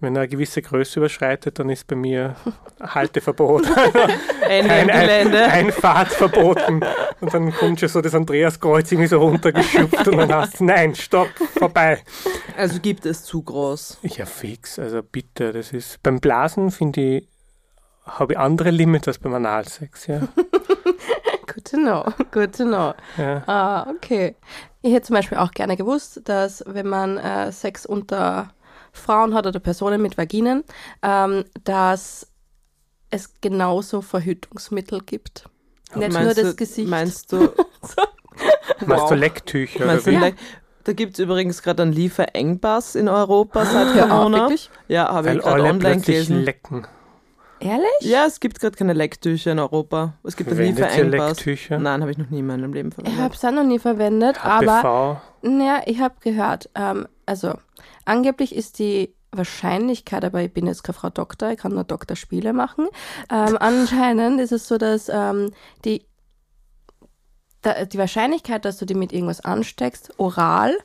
wenn er eine gewisse Größe überschreitet, dann ist bei mir Halteverbot. Ein, ein, ein Fahrt verboten. Und dann kommt schon so das Andreaskreuz irgendwie so runtergeschupft und dann hast du, nein, stopp, vorbei. Also gibt es zu groß. Ja, fix, also bitte, das ist, beim Blasen finde ich, habe ich andere Limits als beim Analsex, ja. Good to know, good to know. ja. Ah, okay. Ich hätte zum Beispiel auch gerne gewusst, dass wenn man äh, Sex unter Frauen hat oder Personen mit Vaginen, ähm, dass es genauso Verhütungsmittel gibt. Nicht nur Meinst das du, Gesicht. Meinst du, Meinst Wow. du Lecktücher meinst oder du like, da gibt es übrigens gerade einen Lieferengpass in Europa seit Corona. Ja, habe ich gerade alle online gelesen. lecken. Ehrlich? Ja, es gibt gerade keine Lecktücher in Europa. Es gibt einen Lieferengpass. Lecktücher? Nein, habe ich noch nie in meinem Leben Ich verwendet. habe es auch noch nie verwendet, aber HPV. naja, ich habe gehört, ähm, also angeblich ist die Wahrscheinlichkeit, aber ich bin jetzt keine Frau Doktor, ich kann nur Doktorspiele machen. Ähm, anscheinend ist es so, dass ähm, die, da, die Wahrscheinlichkeit, dass du die mit irgendwas ansteckst, oral,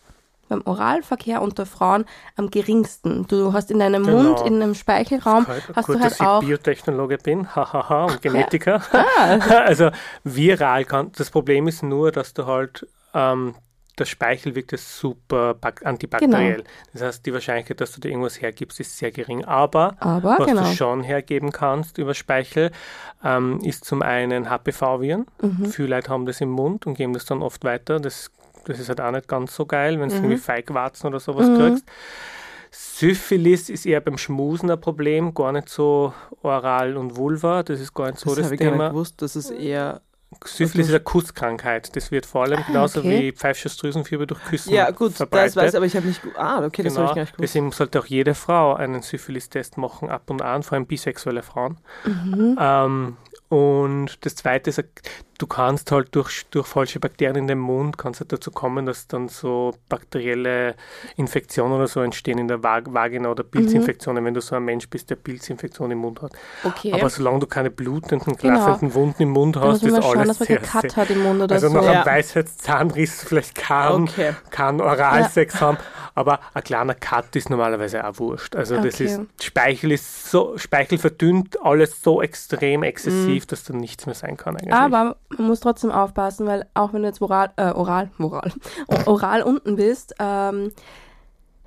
beim Oralverkehr unter Frauen am geringsten. Du hast in deinem Genau. Mund, in einem Speichelraum, hast Gut, du halt dass ich auch. Biotechnologe bin, hahaha, und Genetiker. also viral kann, das Problem ist nur, dass du halt, ähm, der Speichel wirkt ja super bak- antibakteriell. Genau. Das heißt, die Wahrscheinlichkeit, dass du dir irgendwas hergibst, ist sehr gering. Aber Aber was genau. du schon hergeben kannst über Speichel, ähm, ist zum einen HPV-Viren. Mhm. Viele Leute haben das im Mund und geben das dann oft weiter. Das, das ist halt auch nicht ganz so geil, wenn du Mhm. irgendwie Feigwarzen oder sowas kriegst. Syphilis ist eher beim Schmusen ein Problem, gar nicht so oral und Vulva. Das ist gar nicht so das das, habe ich gar nicht Thema. gewusst, dass es eher... Syphilis ist eine Kusskrankheit. Das wird vor allem genauso okay. wie Pfeifisches durch Küssen Ja, gut, das verbreitet. weiß ich, aber ich habe nicht... Ah, okay, das habe Genau. ich gar nicht gewusst. Deswegen sollte auch jede Frau einen Syphilis-Test machen, ab und an, vor allem bisexuelle Frauen. Mhm. Ähm, und das Zweite ist, du kannst halt durch, durch falsche Bakterien in dem Mund, kannst halt dazu kommen, dass dann so bakterielle Infektionen oder so entstehen in der Vag Vagina oder Pilzinfektionen, wenn du so ein Mensch bist, der Pilzinfektion im Mund hat. Okay. Aber solange du keine blutenden, Genau. klaffenden Wunden im Mund hast, ist mal schauen, alles dass man sehr, Cut hat im Mund oder also so. nach Ja. einem Weisheitszahnriss vielleicht kann, Okay. kann Oralsex haben, aber ein kleiner Cut ist normalerweise auch wurscht. Also das Okay. ist, Speichel ist so, Speichel verdünnt alles so extrem Mhm. exzessiv, dass da nichts mehr sein kann eigentlich. Aber man muss trotzdem aufpassen, weil auch wenn du jetzt oral, äh, oral, oral, oral unten bist, ähm,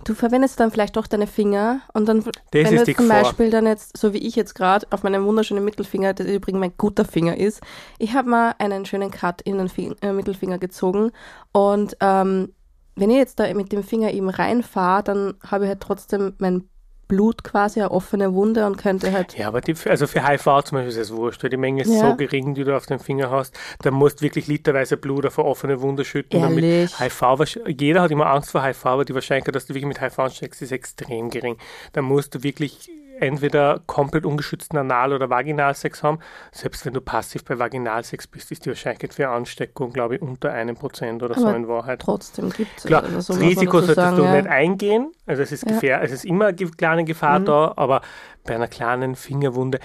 du verwendest dann vielleicht doch deine Finger und dann, wenn ist du jetzt zum. Beispiel dann jetzt, so wie ich jetzt gerade, auf meinem wunderschönen Mittelfinger, der übrigens mein guter Finger ist, ich habe mal einen schönen Cut in den Fing äh, Mittelfinger gezogen und ähm, wenn ich jetzt da mit dem Finger eben reinfahre, dann habe ich halt trotzdem mein Blut quasi, eine offene Wunde und könnte halt Ja, aber die, also für HIV zum Beispiel ist es wurscht, weil die Menge ist Ja. so gering, die du auf dem Finger hast. Da musst du wirklich literweise Blut auf eine offene Wunde schütten. damit? HIV, jeder hat immer Angst vor HIV, aber die Wahrscheinlichkeit, dass du wirklich mit HIV ansteckst, ist extrem gering. Da musst du wirklich entweder komplett ungeschützten Anal- oder Vaginalsex haben. Selbst wenn du passiv bei Vaginalsex bist, ist die Wahrscheinlichkeit für Ansteckung, glaube ich, unter einem Prozent oder so Aber in Wahrheit. trotzdem gibt es. Klar, also so Risiko solltest sagen, du ja. nicht eingehen. Also es ist, Ja. Mhm. gefähr, es ist immer eine kleine Gefahr da, aber bei einer kleinen Fingerwunde,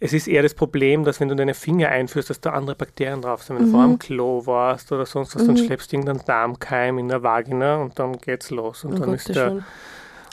es ist eher das Problem, dass wenn du deine Finger einführst, dass da andere Bakterien drauf sind. Wenn du vor Mhm. am Klo warst oder sonst was, dann schleppst du irgendeinen Darmkeim in der Vagina und dann geht's los. Und Um dann ist Gottes der, Willen.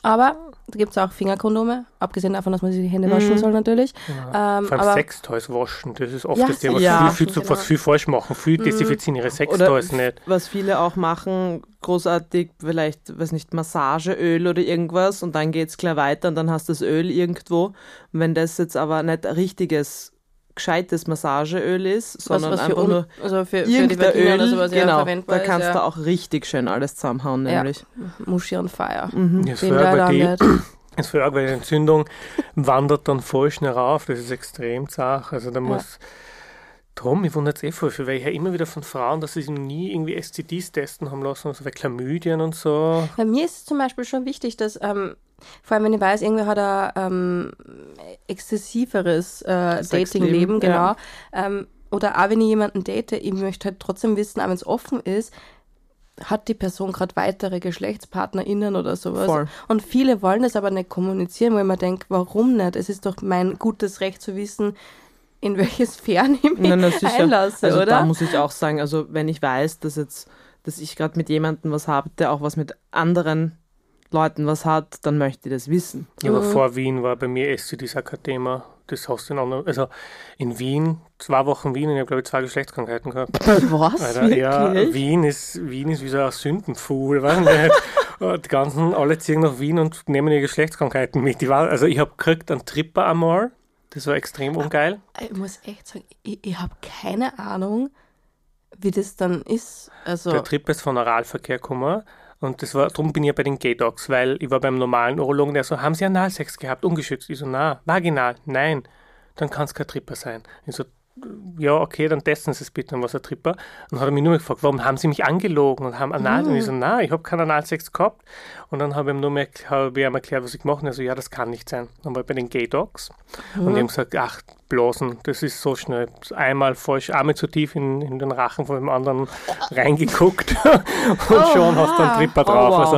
Aber da gibt es auch Fingerkondome, abgesehen davon, dass man sich die Hände waschen soll natürlich. Ähm, Mhm. vor allem aber Sextoys waschen, das ist oft Ja, das Thema, was, Sextoys viel, viel, was viel falsch machen. Viel desinfizieren ihre Sextoys nicht. was viele auch machen, großartig, vielleicht, weiß nicht, Massageöl oder irgendwas und dann geht's klar weiter und dann hast du das Öl irgendwo. Und wenn das jetzt aber nicht ein richtiges, gescheites Massageöl ist, was, sondern was für, einfach nur also für, für die irgendein Vagina Öl, oder sowas ja genau, verwendbar da kannst ist, du ja. auch richtig schön alles zusammenhauen, Ja. nämlich. Muschi on fire. Mhm. Leider aber die, für weil die Entzündung wandert dann voll schnell rauf. Das ist extrem zart. Also da muss. Drum, ich wundere jetzt eh voll, weil ich ja immer wieder von Frauen, dass sie sich nie irgendwie STDs testen haben lassen, also bei Chlamydien und so. Bei mir ist es zum Beispiel schon wichtig, dass, ähm, vor allem wenn ich weiß, irgendwie hat er ähm, exzessiveres äh, Datingleben, genau. ja. Ähm, oder auch wenn ich jemanden date, ich möchte halt trotzdem wissen, auch wenn es offen ist, hat die Person gerade weitere GeschlechtspartnerInnen oder sowas. Voll. Und viele wollen das aber nicht kommunizieren, wo ich mir denke, warum nicht? Es ist doch mein gutes Recht zu wissen, in welche Sphären ich mich sicher. einlasse, also oder? da muss ich auch sagen, also wenn ich weiß, dass jetzt, dass ich gerade mit jemandem was habe, der auch was mit anderen Leuten was hat, dann möchte ich das wissen. Ja, aber vor Wien war bei mir auch kein Thema. Das hast du in anderen, also in Wien, zwei Wochen Wien, und ich habe glaube ich zwei Geschlechtskrankheiten gehabt. Was? Alter, ja? Wien ist, Wien ist wie so ein Sündenpfuhl, nicht? Und Die ganzen, alle ziehen nach Wien und nehmen ihre Geschlechtskrankheiten mit. Die war, also ich habe gekriegt einen Tripper einmal, das war extrem ungeil. Ich muss echt sagen, ich, ich habe keine Ahnung, wie das dann ist. Also, Der Tripper ist von Oralverkehr gekommen und das war, darum bin ich ja bei den Gay-Docs, weil ich war beim normalen Urologen, der so, haben Sie Analsex gehabt, ungeschützt? Ich so, na, vaginal, nein, dann kann es kein Tripper sein. Ich so, ja, okay, dann testen Sie es bitte, und was ein Tripper. Und dann hat er mich nur gefragt, warum haben Sie mich angelogen und haben Anal? Und ich so, na, ich habe keinen Analsex gehabt. Und dann habe ich ihm nur mehr, habe ich ihm erklärt, was ich gemacht habe. Er so, ja, das kann nicht sein. Dann war ich bei den Gay-Docs und die haben gesagt, ach, Blasen, das ist so schnell. Einmal falsch, einmal zu tief in, in den Rachen von dem anderen reingeguckt und schon hast du einen Tripper Oh, drauf. wow. Also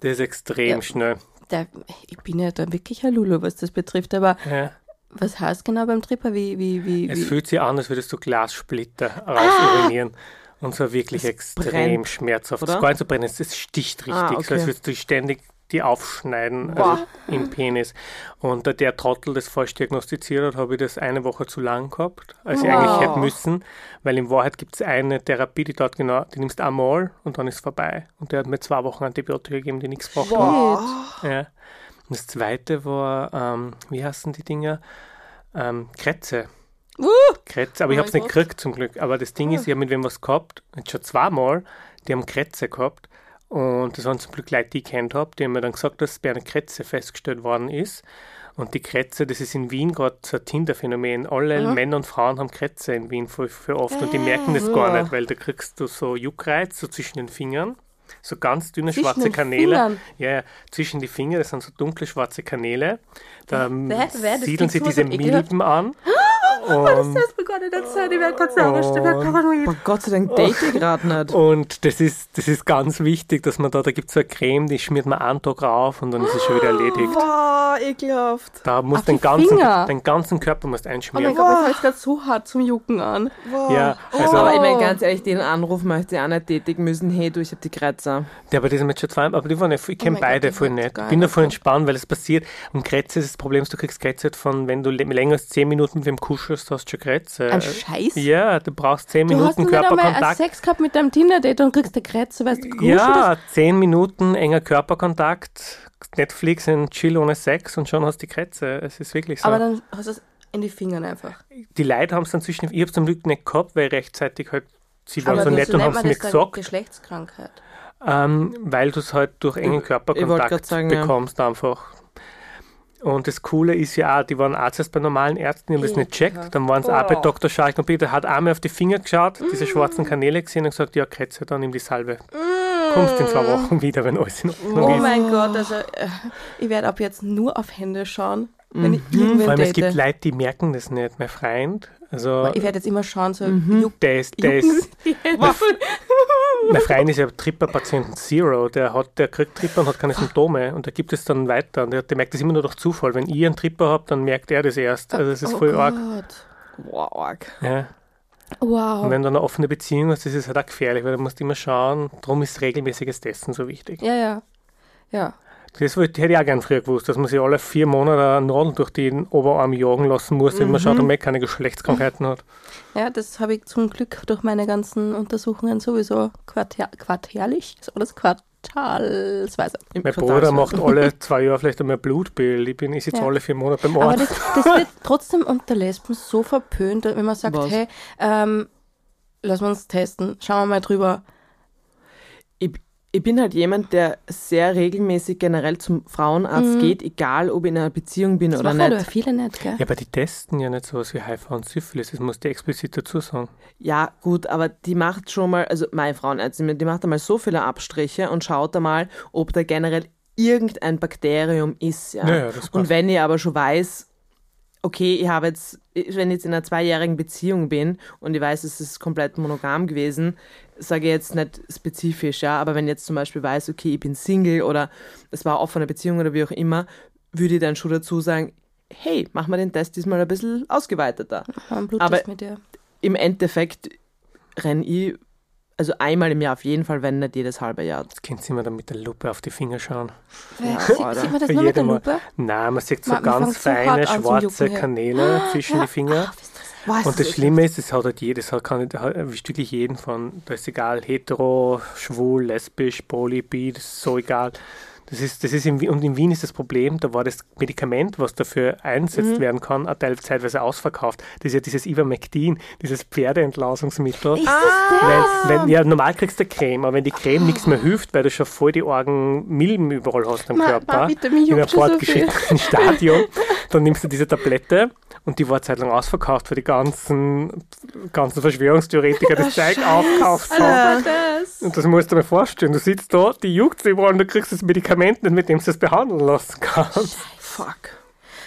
das ist extrem Ja. schnell. der, ich bin ja da wirklich ein Lulu, was das betrifft, aber Ja. Was heißt genau beim Tripper? Wie, wie, wie, Es fühlt sich an, als würdest du Glassplitter rausurinieren. Und zwar wirklich Es extrem brennt, schmerzhaft. oder? Das nicht so brennend, es sticht richtig. Ah, So okay. als würdest du ständig die aufschneiden also im Penis. Und da der Trottel das falsch diagnostiziert hat, habe ich das eine Woche zu lang gehabt, als ich Wow. eigentlich hätte müssen. Weil in Wahrheit gibt es eine Therapie, die dort genau, die nimmst einmal und dann ist es vorbei. Und der hat mir zwei Wochen Antibiotika gegeben, die nichts haben. Shit. Ja. Und das zweite war, ähm, wie heißen die Dinger? Ähm, Kretze. Uh, Kretze, aber ich Oh habe es nicht Gott. gekriegt zum Glück. Aber das Ding ist, ich habe mit wem was gehabt, jetzt schon zweimal, die haben Kretze gehabt. Und das waren zum Glück Leute, die ich kennt habe. Die haben mir dann gesagt, dass bei einer Kretze festgestellt worden ist. Und die Kretze, das ist in Wien gerade so ein Tinder-Phänomen. Alle Mhm. Männer und Frauen haben Kretze in Wien für, für oft und die merken das gar Ja. nicht, weil da kriegst du so Juckreiz so zwischen den Fingern. So ganz dünne Zwischen schwarze Kanäle. Fingern? Ja, ja, zwischen die Finger, das sind so dunkle schwarze Kanäle. Da Wer- wer, das siedeln sie diese. Milben an. Und, Das begonnen nicht sein, ich werde gerade sagen, ich werde paranoid. Gott sei Dank date ich gerade nicht. und das ist, das ist ganz wichtig, dass man da, da gibt es so eine Creme, die schmiert man einen Tag rauf und dann ist es schon wieder erledigt. Boah, ekelhaft. Da musst Auf den die ganzen, Finger? den ganzen Körper musst Oh mein einschmieren. Gott, das fällt gerade so hart zum Jucken an. Boah. Ja, also- aber ich meine ganz ehrlich, den Anruf möchte ich auch nicht tätigen müssen. Hey, du, ich hab die Kratzer. Ja, aber das sind jetzt schon zwei, aber die waren ja, ich kenne Oh beide Gott, die voll hat nicht. Ich bin da nicht voll entspannt, weil es passiert. Und Krätze ist das Problem, du kriegst Krätze halt von, wenn du länger als 10 Minuten mit dem kuschelst, hast du schon Krätze. Ein Scheiß? Ja, du brauchst 10 Du hast Minuten nicht einmal einen Körperkontakt. Sex gehabt mit deinem Tinder-Date und kriegst eine Krätze, weißt du, Ja, 10 Minuten enger Körperkontakt, Netflix und Chill ohne Sex und schon hast du die Krätze. Es ist wirklich so. Aber dann hast du es in die Fingern einfach. die Leute haben es dann zwischen, ich habe es zum Glück nicht gehabt, weil rechtzeitig halt, sie waren so nett und haben es mir gesagt. Geschlechtskrankheit. Ähm, weil du es halt durch engen Körperkontakt sagen, ja. bekommst einfach. Und das Coole ist ja auch, die waren auch zuerst bei normalen Ärzten, die haben das nicht checkt. Dann waren sie auch bei Boah. Dr. Schark und Peter hat einmal auf die Finger geschaut, diese schwarzen Kanäle gesehen und gesagt, ja, Kretze, dann nimm die Salbe. Kommst in zwei Wochen wieder, wenn alles in Ordnung Oh ist. mein Gott, also äh, ich werde ab jetzt nur auf Hände schauen, wenn ich Vor irgendwen allem, es gibt date. Leute, die merken das nicht. Mein Freund, also Ich werde jetzt immer schauen, so Mhm. juckt der ist, der ist, mein Freund ist ja Tripper-Patienten Zero, der hat, der kriegt Tripper und hat keine Symptome und der gibt es dann weiter und der, der merkt das immer nur durch Zufall. Wenn ich einen Tripper habe, dann merkt er das erst. Also das ist oh voll arg. Gott. Wow, arg. Ja. Und Wow. wenn du eine offene Beziehung hast, das ist halt auch gefährlich, weil du musst immer schauen, darum ist regelmäßiges Testen so wichtig. Ja, ja. Ja. Das wollte, hätte ich auch gern früher gewusst, dass man sich alle vier Monate eine Nadel durch den Oberarm jagen lassen muss, damit man schaut, ob man keine Geschlechtskrankheiten hat. Ja, das habe ich zum Glück durch meine ganzen Untersuchungen sowieso quartär, quartärlich, ist alles quartalsweise. Mein Quartalsweise. Bruder macht alle zwei Jahre vielleicht einmal ein Blutbild. Ich bin ich sitze Ja. alle vier Monate beim Aber Arzt. das, das wird trotzdem unter Lesben so verpönt, wenn man sagt, Was? hey, ähm, lass uns testen, schauen wir mal drüber. ich, ich bin halt jemand, der sehr regelmäßig generell zum Frauenarzt geht, egal ob ich in einer Beziehung bin Das oder nicht. aber viele nicht, gell? Ja, aber die testen ja nicht sowas wie HIV und Syphilis. Das musst du explizit dazu sagen. Ja, gut, aber die macht schon mal, also meine Frauenärztin, die macht einmal so viele Abstriche und schaut einmal, ob da generell irgendein Bakterium ist. Ja. Ja, ja, das passt. und wenn ich aber schon weiß, okay, ich habe jetzt, wenn ich jetzt in einer zweijährigen Beziehung bin und ich weiß, es ist komplett monogam gewesen, sage ich jetzt nicht spezifisch, ja, aber wenn ich jetzt zum Beispiel weiß, okay, ich bin Single oder es war eine offene Beziehung oder wie auch immer, würde ich dann schon dazu sagen, hey, mach mal den Test diesmal ein bisschen ausgeweiteter Bluttest Aber- mit dir. im Endeffekt renne ich, also einmal im Jahr auf jeden Fall, wenn nicht jedes halbe Jahr. Jetzt können Sie mir dann mit der Lupe auf die Finger schauen. Ja, Sie, sieht man das nur mit der jede Mal. Lupe? Nein, man sieht so Man- ganz feine, schwarze. Kanäle zwischen die Finger. Was? Und das Schlimme ist, das hat halt jedes, hat kann wirklich jeden von, da ist egal, hetero, schwul, lesbisch, poly, bi, das ist so egal. Das ist, das ist in, Wien- und in Wien ist das Problem, da war das Medikament, was dafür eingesetzt werden kann, auch teil- zeitweise ausverkauft. Das ist ja dieses Ivermectin, dieses Pferdeentlausungsmittel. Ist Weil, wenn, ja, normal kriegst du Creme, aber wenn die Creme nichts mehr hilft, weil du schon voll die Orgen Milben überall hast am Ma- Körper, ma, bitte, in einem schon so fortgeschrittenen Stadium, dann nimmst du diese Tablette und die war zeitlang ausverkauft, weil die ganzen, ganzen Verschwörungstheoretiker das Zeug aufgekauft haben. das? das? Und das musst du dir vorstellen. Du sitzt da, die juckt überall und du kriegst das Medikament nicht, mit dem du das behandeln lassen kannst. Fuck.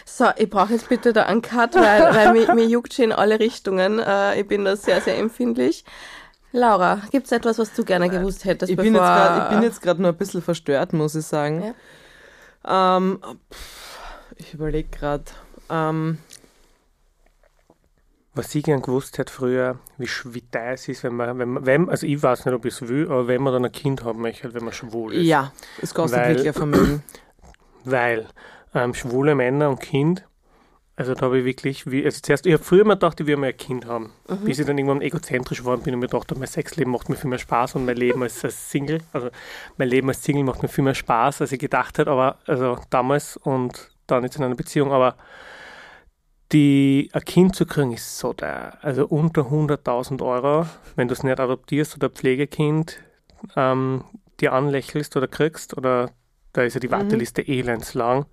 So, ich brauche jetzt bitte da einen Cut, weil, weil mir, mir juckt schon in alle Richtungen. Äh, ich bin da sehr, sehr empfindlich. Laura, gibt es etwas, was du gerne gewusst hättest, Ich bin, jetzt gerade nur ein bisschen verstört, muss ich sagen. Ähm, pff, ich überlege gerade. Ähm, Was ich gern gewusst hätte früher, wie, wie teuer es ist, wenn man, wenn man, wenn, also ich weiß nicht, ob ich es will, aber wenn man dann ein Kind haben möchte, wenn man schwul ist. ja, es kostet Weil- wirklich ein Vermögen. Weil ähm, schwule Männer und Kind, also da habe ich wirklich, wie, also zuerst, ich habe früher immer gedacht, ich will mal ein Kind haben. Bis ich dann irgendwann egozentrisch geworden bin und mir gedacht habe, mein Sexleben macht mir viel mehr Spaß und mein Leben als, als Single, also mein Leben als Single macht mir viel mehr Spaß, als ich gedacht hätte, aber also damals und dann jetzt in einer Beziehung, aber die, ein Kind zu kriegen ist so teuer. Also unter 100.000 Euro, wenn du es nicht adoptierst oder Pflegekind ähm, dir anlächelst oder kriegst, oder da ist ja die Warteliste elends lang,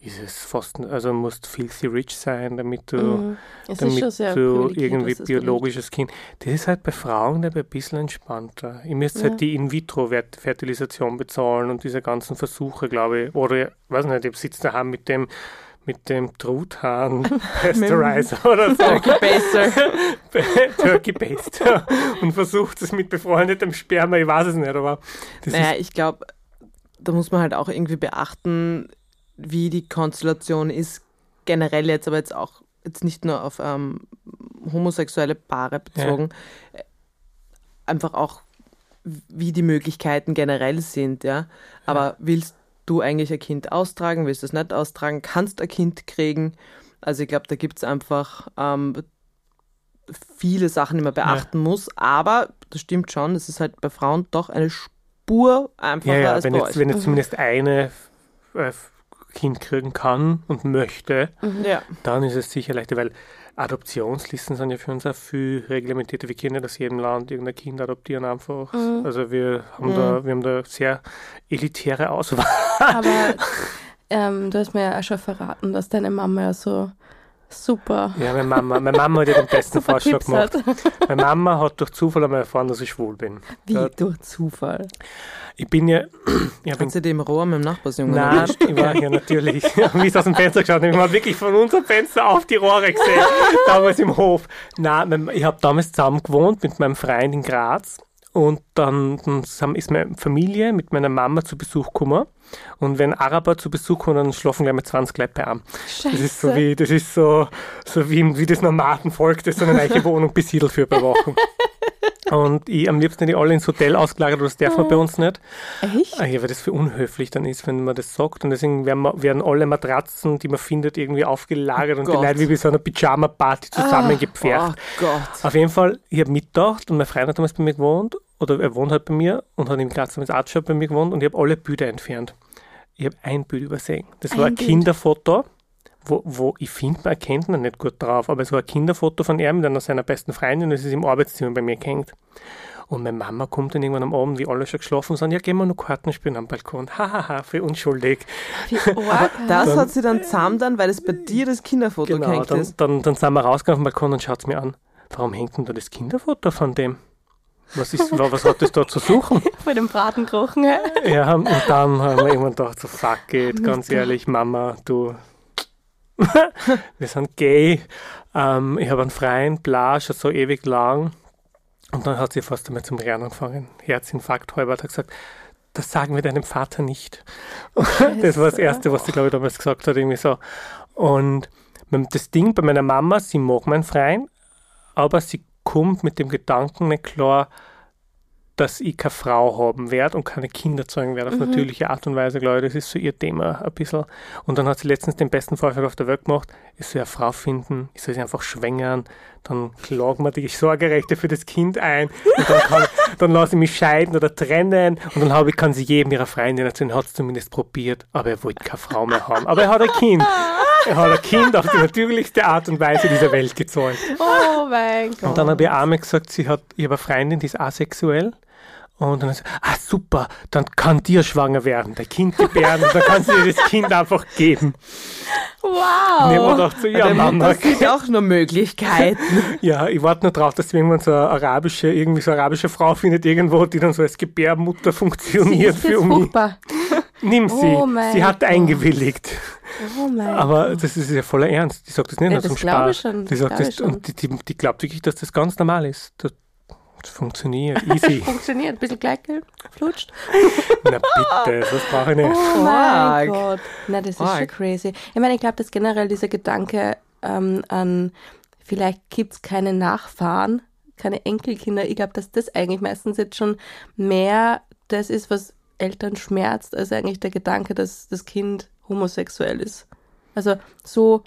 ist es fast, also musst filthy rich sein, damit du, Mhm. Damit du irgendwie biologisches Kind. Das ist halt bei Frauen dabei ein bisschen entspannter. Ihr müsst Ja. halt die In-vitro-Fertilisation bezahlen und diese ganzen Versuche, glaube ich. Oder, weiß nicht, ich sitze daheim mit dem mit dem Truthahn Pasteurizer oder so. Turkey Baster. Turkey Paste. Und versucht es mit befreundetem Sperma, ich weiß es nicht, aber das Naja, ist, ich glaube, da muss man halt auch irgendwie beachten, wie die Konstellation ist, generell jetzt, aber jetzt auch jetzt nicht nur auf ähm, homosexuelle Paare bezogen, äh, einfach auch, wie die Möglichkeiten generell sind, ja. Aber willst du eigentlich ein Kind austragen, willst du es nicht austragen, kannst ein Kind kriegen? Also ich glaube, da gibt es einfach ähm, viele Sachen, die man beachten muss, aber das stimmt schon, es ist halt bei Frauen doch eine Spur einfacher ja, ja, als wenn bei jetzt, euch. wenn jetzt zumindest eine äh, Kind kriegen kann und möchte, Ja. dann ist es sicher leichter, weil Adoptionslisten sind ja für uns auch viel reglementierter. Wir können nicht aus jedem Land irgendein Kind adoptieren einfach. Also wir haben, da, wir haben da sehr elitäre Auswahl. Aber ähm, du hast mir ja auch schon verraten, dass deine Mama ja so super, Ja, meine Mama, meine Mama hat ja den besten super Vorschlag Tipps gemacht. hat. Meine Mama hat durch Zufall einmal erfahren, dass ich schwul bin. Wie Ja, durch Zufall. ich bin ja, ich Hat sie dem Rohr mit dem Nachbarsjungen Nein, erwischt? ich war ja natürlich, wie es aus dem Fenster geschaut habe. Ich habe wirklich von unserem Fenster auf die Rohre gesehen, damals im Hof. Nein, ich habe damals zusammen gewohnt mit meinem Freund in Graz. Und dann, dann ist meine Familie mit meiner Mama zu Besuch gekommen. Und wenn Araber zu Besuch kommen, dann schlafen gleich mit 20 Leute bei einem. Scheiße. Das ist so wie, das ist so, so wie, wie das Nomadenvolk, das so eine neue Wohnung besiedelt für ein paar Wochen. Und ich am liebsten die alle ins Hotel ausgelagert, das darf man bei uns nicht. Echt? Ah, ja, weil das für unhöflich dann ist, wenn man das sagt. Und deswegen werden, werden alle Matratzen, die man findet, irgendwie aufgelagert und die Gott. Leute wie bei so einer Pyjama-Party zusammengepfercht. Oh Gott. Auf jeden Fall, ich habe mitgedacht und mein Freund hat damals bei mir gewohnt, oder er wohnt halt bei mir und hat im auch schon bei mir gewohnt und ich habe alle Bilder entfernt. Ich habe ein Bild übersehen. Das war Ein ein Bild? Kinderfoto, wo, wo ich finde, man erkennt ihn nicht gut drauf, aber es war ein Kinderfoto von ihm mit einer seiner besten Freundin und es ist im Arbeitszimmer bei mir gehängt. Und meine Mama kommt dann irgendwann am Abend, wie alle schon geschlafen sind, ja, gehen wir noch Karten spielen am Balkon. Hahaha, für unschuldig. Wie arg. Das Dann- hat sie dann zusammen dann, weil es bei dir das Kinderfoto Genau, gehängt dann, ist. dann, dann sind wir rausgegangen auf den Balkon und schaut mir an. Warum hängt denn da das Kinderfoto von dem? Was, ist, wa- was hat das da zu suchen? Vor dem Braten gekrochen. hä? Ja, und dann haben wir irgendwann gedacht, so fuck it, ganz ehrlich, Mama, du, wir sind gay, ähm, ich habe einen freien, bla, schon so ewig lang. Und dann hat sie fast einmal zum Rennen angefangen, Herzinfarkt halber, hat er gesagt, das sagen wir deinem Vater nicht. Das war das Erste, was sie, glaube ich, damals gesagt hat, irgendwie so. Und das Ding bei meiner Mama, sie mag meinen Freien, aber sie kommt mit dem Gedanken nicht klar, dass ich keine Frau haben werde und keine Kinder zeugen werde auf natürliche Art und Weise, glaube ich. Das ist so ihr Thema ein bisschen. Und dann hat sie letztens den besten Vorschlag auf der Welt gemacht, ich soll eine Frau finden, ich soll sie einfach schwängern, dann klagen wir die Sorgerechte für das Kind ein und dann, kann, dann lasse ich mich scheiden oder trennen und dann habe ich, kann sie jedem ihrer Freundin erzählen, hat es zumindest probiert, aber er wollte keine Frau mehr haben. Aber er hat ein Kind. Er hat ein Kind auf die natürlichste Art und Weise dieser Welt gezeugt. Oh mein Gott. Und dann habe ich einmal gesagt, sie hat, ich habe eine Freundin, die ist asexuell. Und dann sie, ah super, dann kann dir schwanger werden, dein Kind gebären und dann kann sie dir das Kind einfach geben. Wow. gedacht, so, ja Der Mama, das sind auch nur Möglichkeiten. ja, ich warte nur drauf, dass irgendwann so eine arabische, irgendwie so eine arabische Frau findet irgendwo, die dann so als Gebärmutter Sie funktioniert ist für mich. fruchtbar. Nimm sie, Oh mein sie hat Gott. eingewilligt. Oh mein Aber das ist ja voller Ernst. Die sagt das nicht Ja, nur zum Spaß. ich schon, Die sagt glaube das, ich schon. und die, die, die glaubt wirklich, dass das ganz normal ist. Das, das funktioniert, easy. Funktioniert. Ein bisschen gleich geflutscht. Na bitte, das brauche ich nicht. Oh mein Arg. Gott. Na, das ist schon Arg. crazy. Ich meine, ich glaube, dass generell dieser Gedanke ähm, an, vielleicht gibt es keine Nachfahren, keine Enkelkinder, ich glaube, dass das eigentlich meistens jetzt schon mehr das ist, was Eltern schmerzt, als eigentlich der Gedanke, dass das Kind homosexuell ist. Also so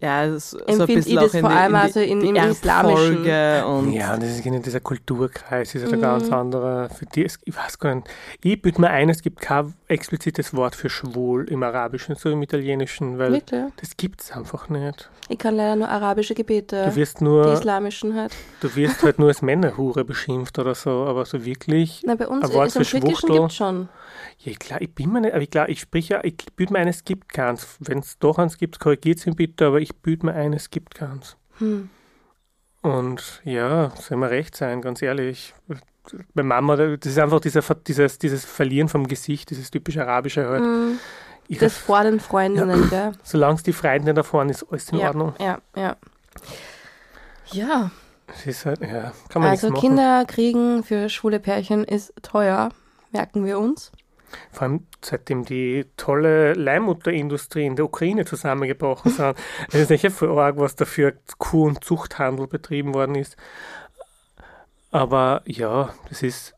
Ja, so ein Empfinde bisschen ich auch das in vor die, allem in die, also in- die im Islamischen. Und Ja, das ist in dieser Kulturkreis, ist ja ein ganz anderer. Für die, es, ich weiß gar nicht. Ich büte mir ein, es gibt kein explizites Wort für schwul im Arabischen, so im Italienischen, weil wirklich. das gibt es einfach nicht. Ich kann leider nur arabische Gebete, Du wirst die nur, islamischen halt. du wirst halt nur als Männerhure beschimpft oder so, aber so wirklich. Na, bei uns Ein Wort ist im für Türkischen Schwuchtel. gibt schon. Ja, klar, ich bin mir nicht, aber ich, klar, ich sprich ja, ich büte mir ein, es gibt keins. Wenn es doch eins gibt, korrigiert es ihn bitte, aber ich büte mir ein, es gibt keins. Hm. Und ja, soll mir recht sein, ganz ehrlich. Bei Mama, das ist einfach dieser, dieses, dieses Verlieren vom Gesicht, dieses typische Arabische halt. Hm. Ich das vor den Freundinnen, gell? Solange es die Freundin da vorne ist, alles in ja, Ordnung. Ja, ja. Ja, Es ist halt, ja, kann man also. Kinder kriegen für schwule Pärchen ist teuer, merken wir uns. Vor allem seitdem die tolle Leihmutterindustrie in der Ukraine zusammengebrochen sind. Es ist sicher für arg, was dafür Kuh- und Zuchthandel betrieben worden ist. Aber ja, das ist,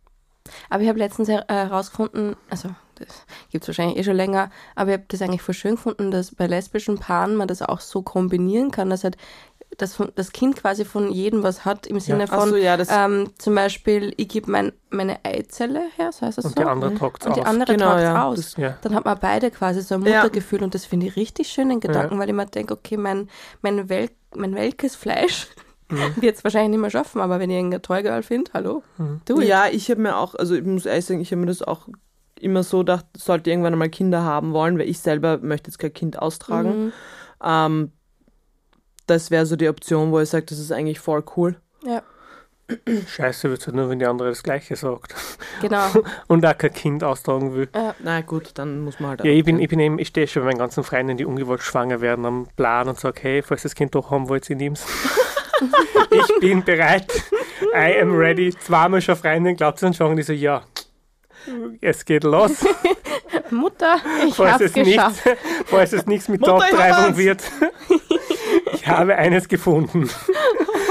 Aber ich habe letztens her- äh, herausgefunden, also das gibt es wahrscheinlich eh schon länger, aber ich habe das eigentlich voll schön gefunden, dass bei lesbischen Paaren man das auch so kombinieren kann, dass halt das, von, das Kind quasi von jedem was hat, im Sinne Ach von so, ja, das- ähm, zum Beispiel, ich gebe mein, meine Eizelle her, so heißt das und so? die andere tragt und die aus. andere Genau, tragt ja, aus. das- ja. Dann hat man beide quasi so ein Ja. Muttergefühl und das finde ich richtig schön, den Gedanken, weil ich mir denke, okay, mein, mein, Wel mein welkes Fleisch Mhm. wird es wahrscheinlich nicht mehr schaffen, aber wenn ich irgendein Toy-Girl finde, hallo, du Ja, ich habe mir auch, also ich muss ehrlich sagen, ich habe mir das auch immer so gedacht, sollte irgendwann einmal Kinder haben wollen, weil ich selber möchte jetzt kein Kind austragen. Mhm. Ähm, das wäre so die Option, wo ich sage, das ist eigentlich voll cool. Ja, Scheiße wird halt nur, wenn die andere das Gleiche sagt. genau. Und auch kein Kind austragen will. Na gut, dann muss man halt. Ja, ich bin, ich bin eben, ich stehe schon bei meinen ganzen Freunden, die ungewollt schwanger werden, am Plan und sage, hey, falls das Kind doch haben wollt, ihr nimm's. ich bin bereit. I am ready. Zweimal schon Freundin, glaubt sie dann schon, und ich so, ja, es geht los. Mutter, ich falls hab's es, nichts, geschafft. falls es nichts mit ich hab's. wird. Ich habe eines gefunden.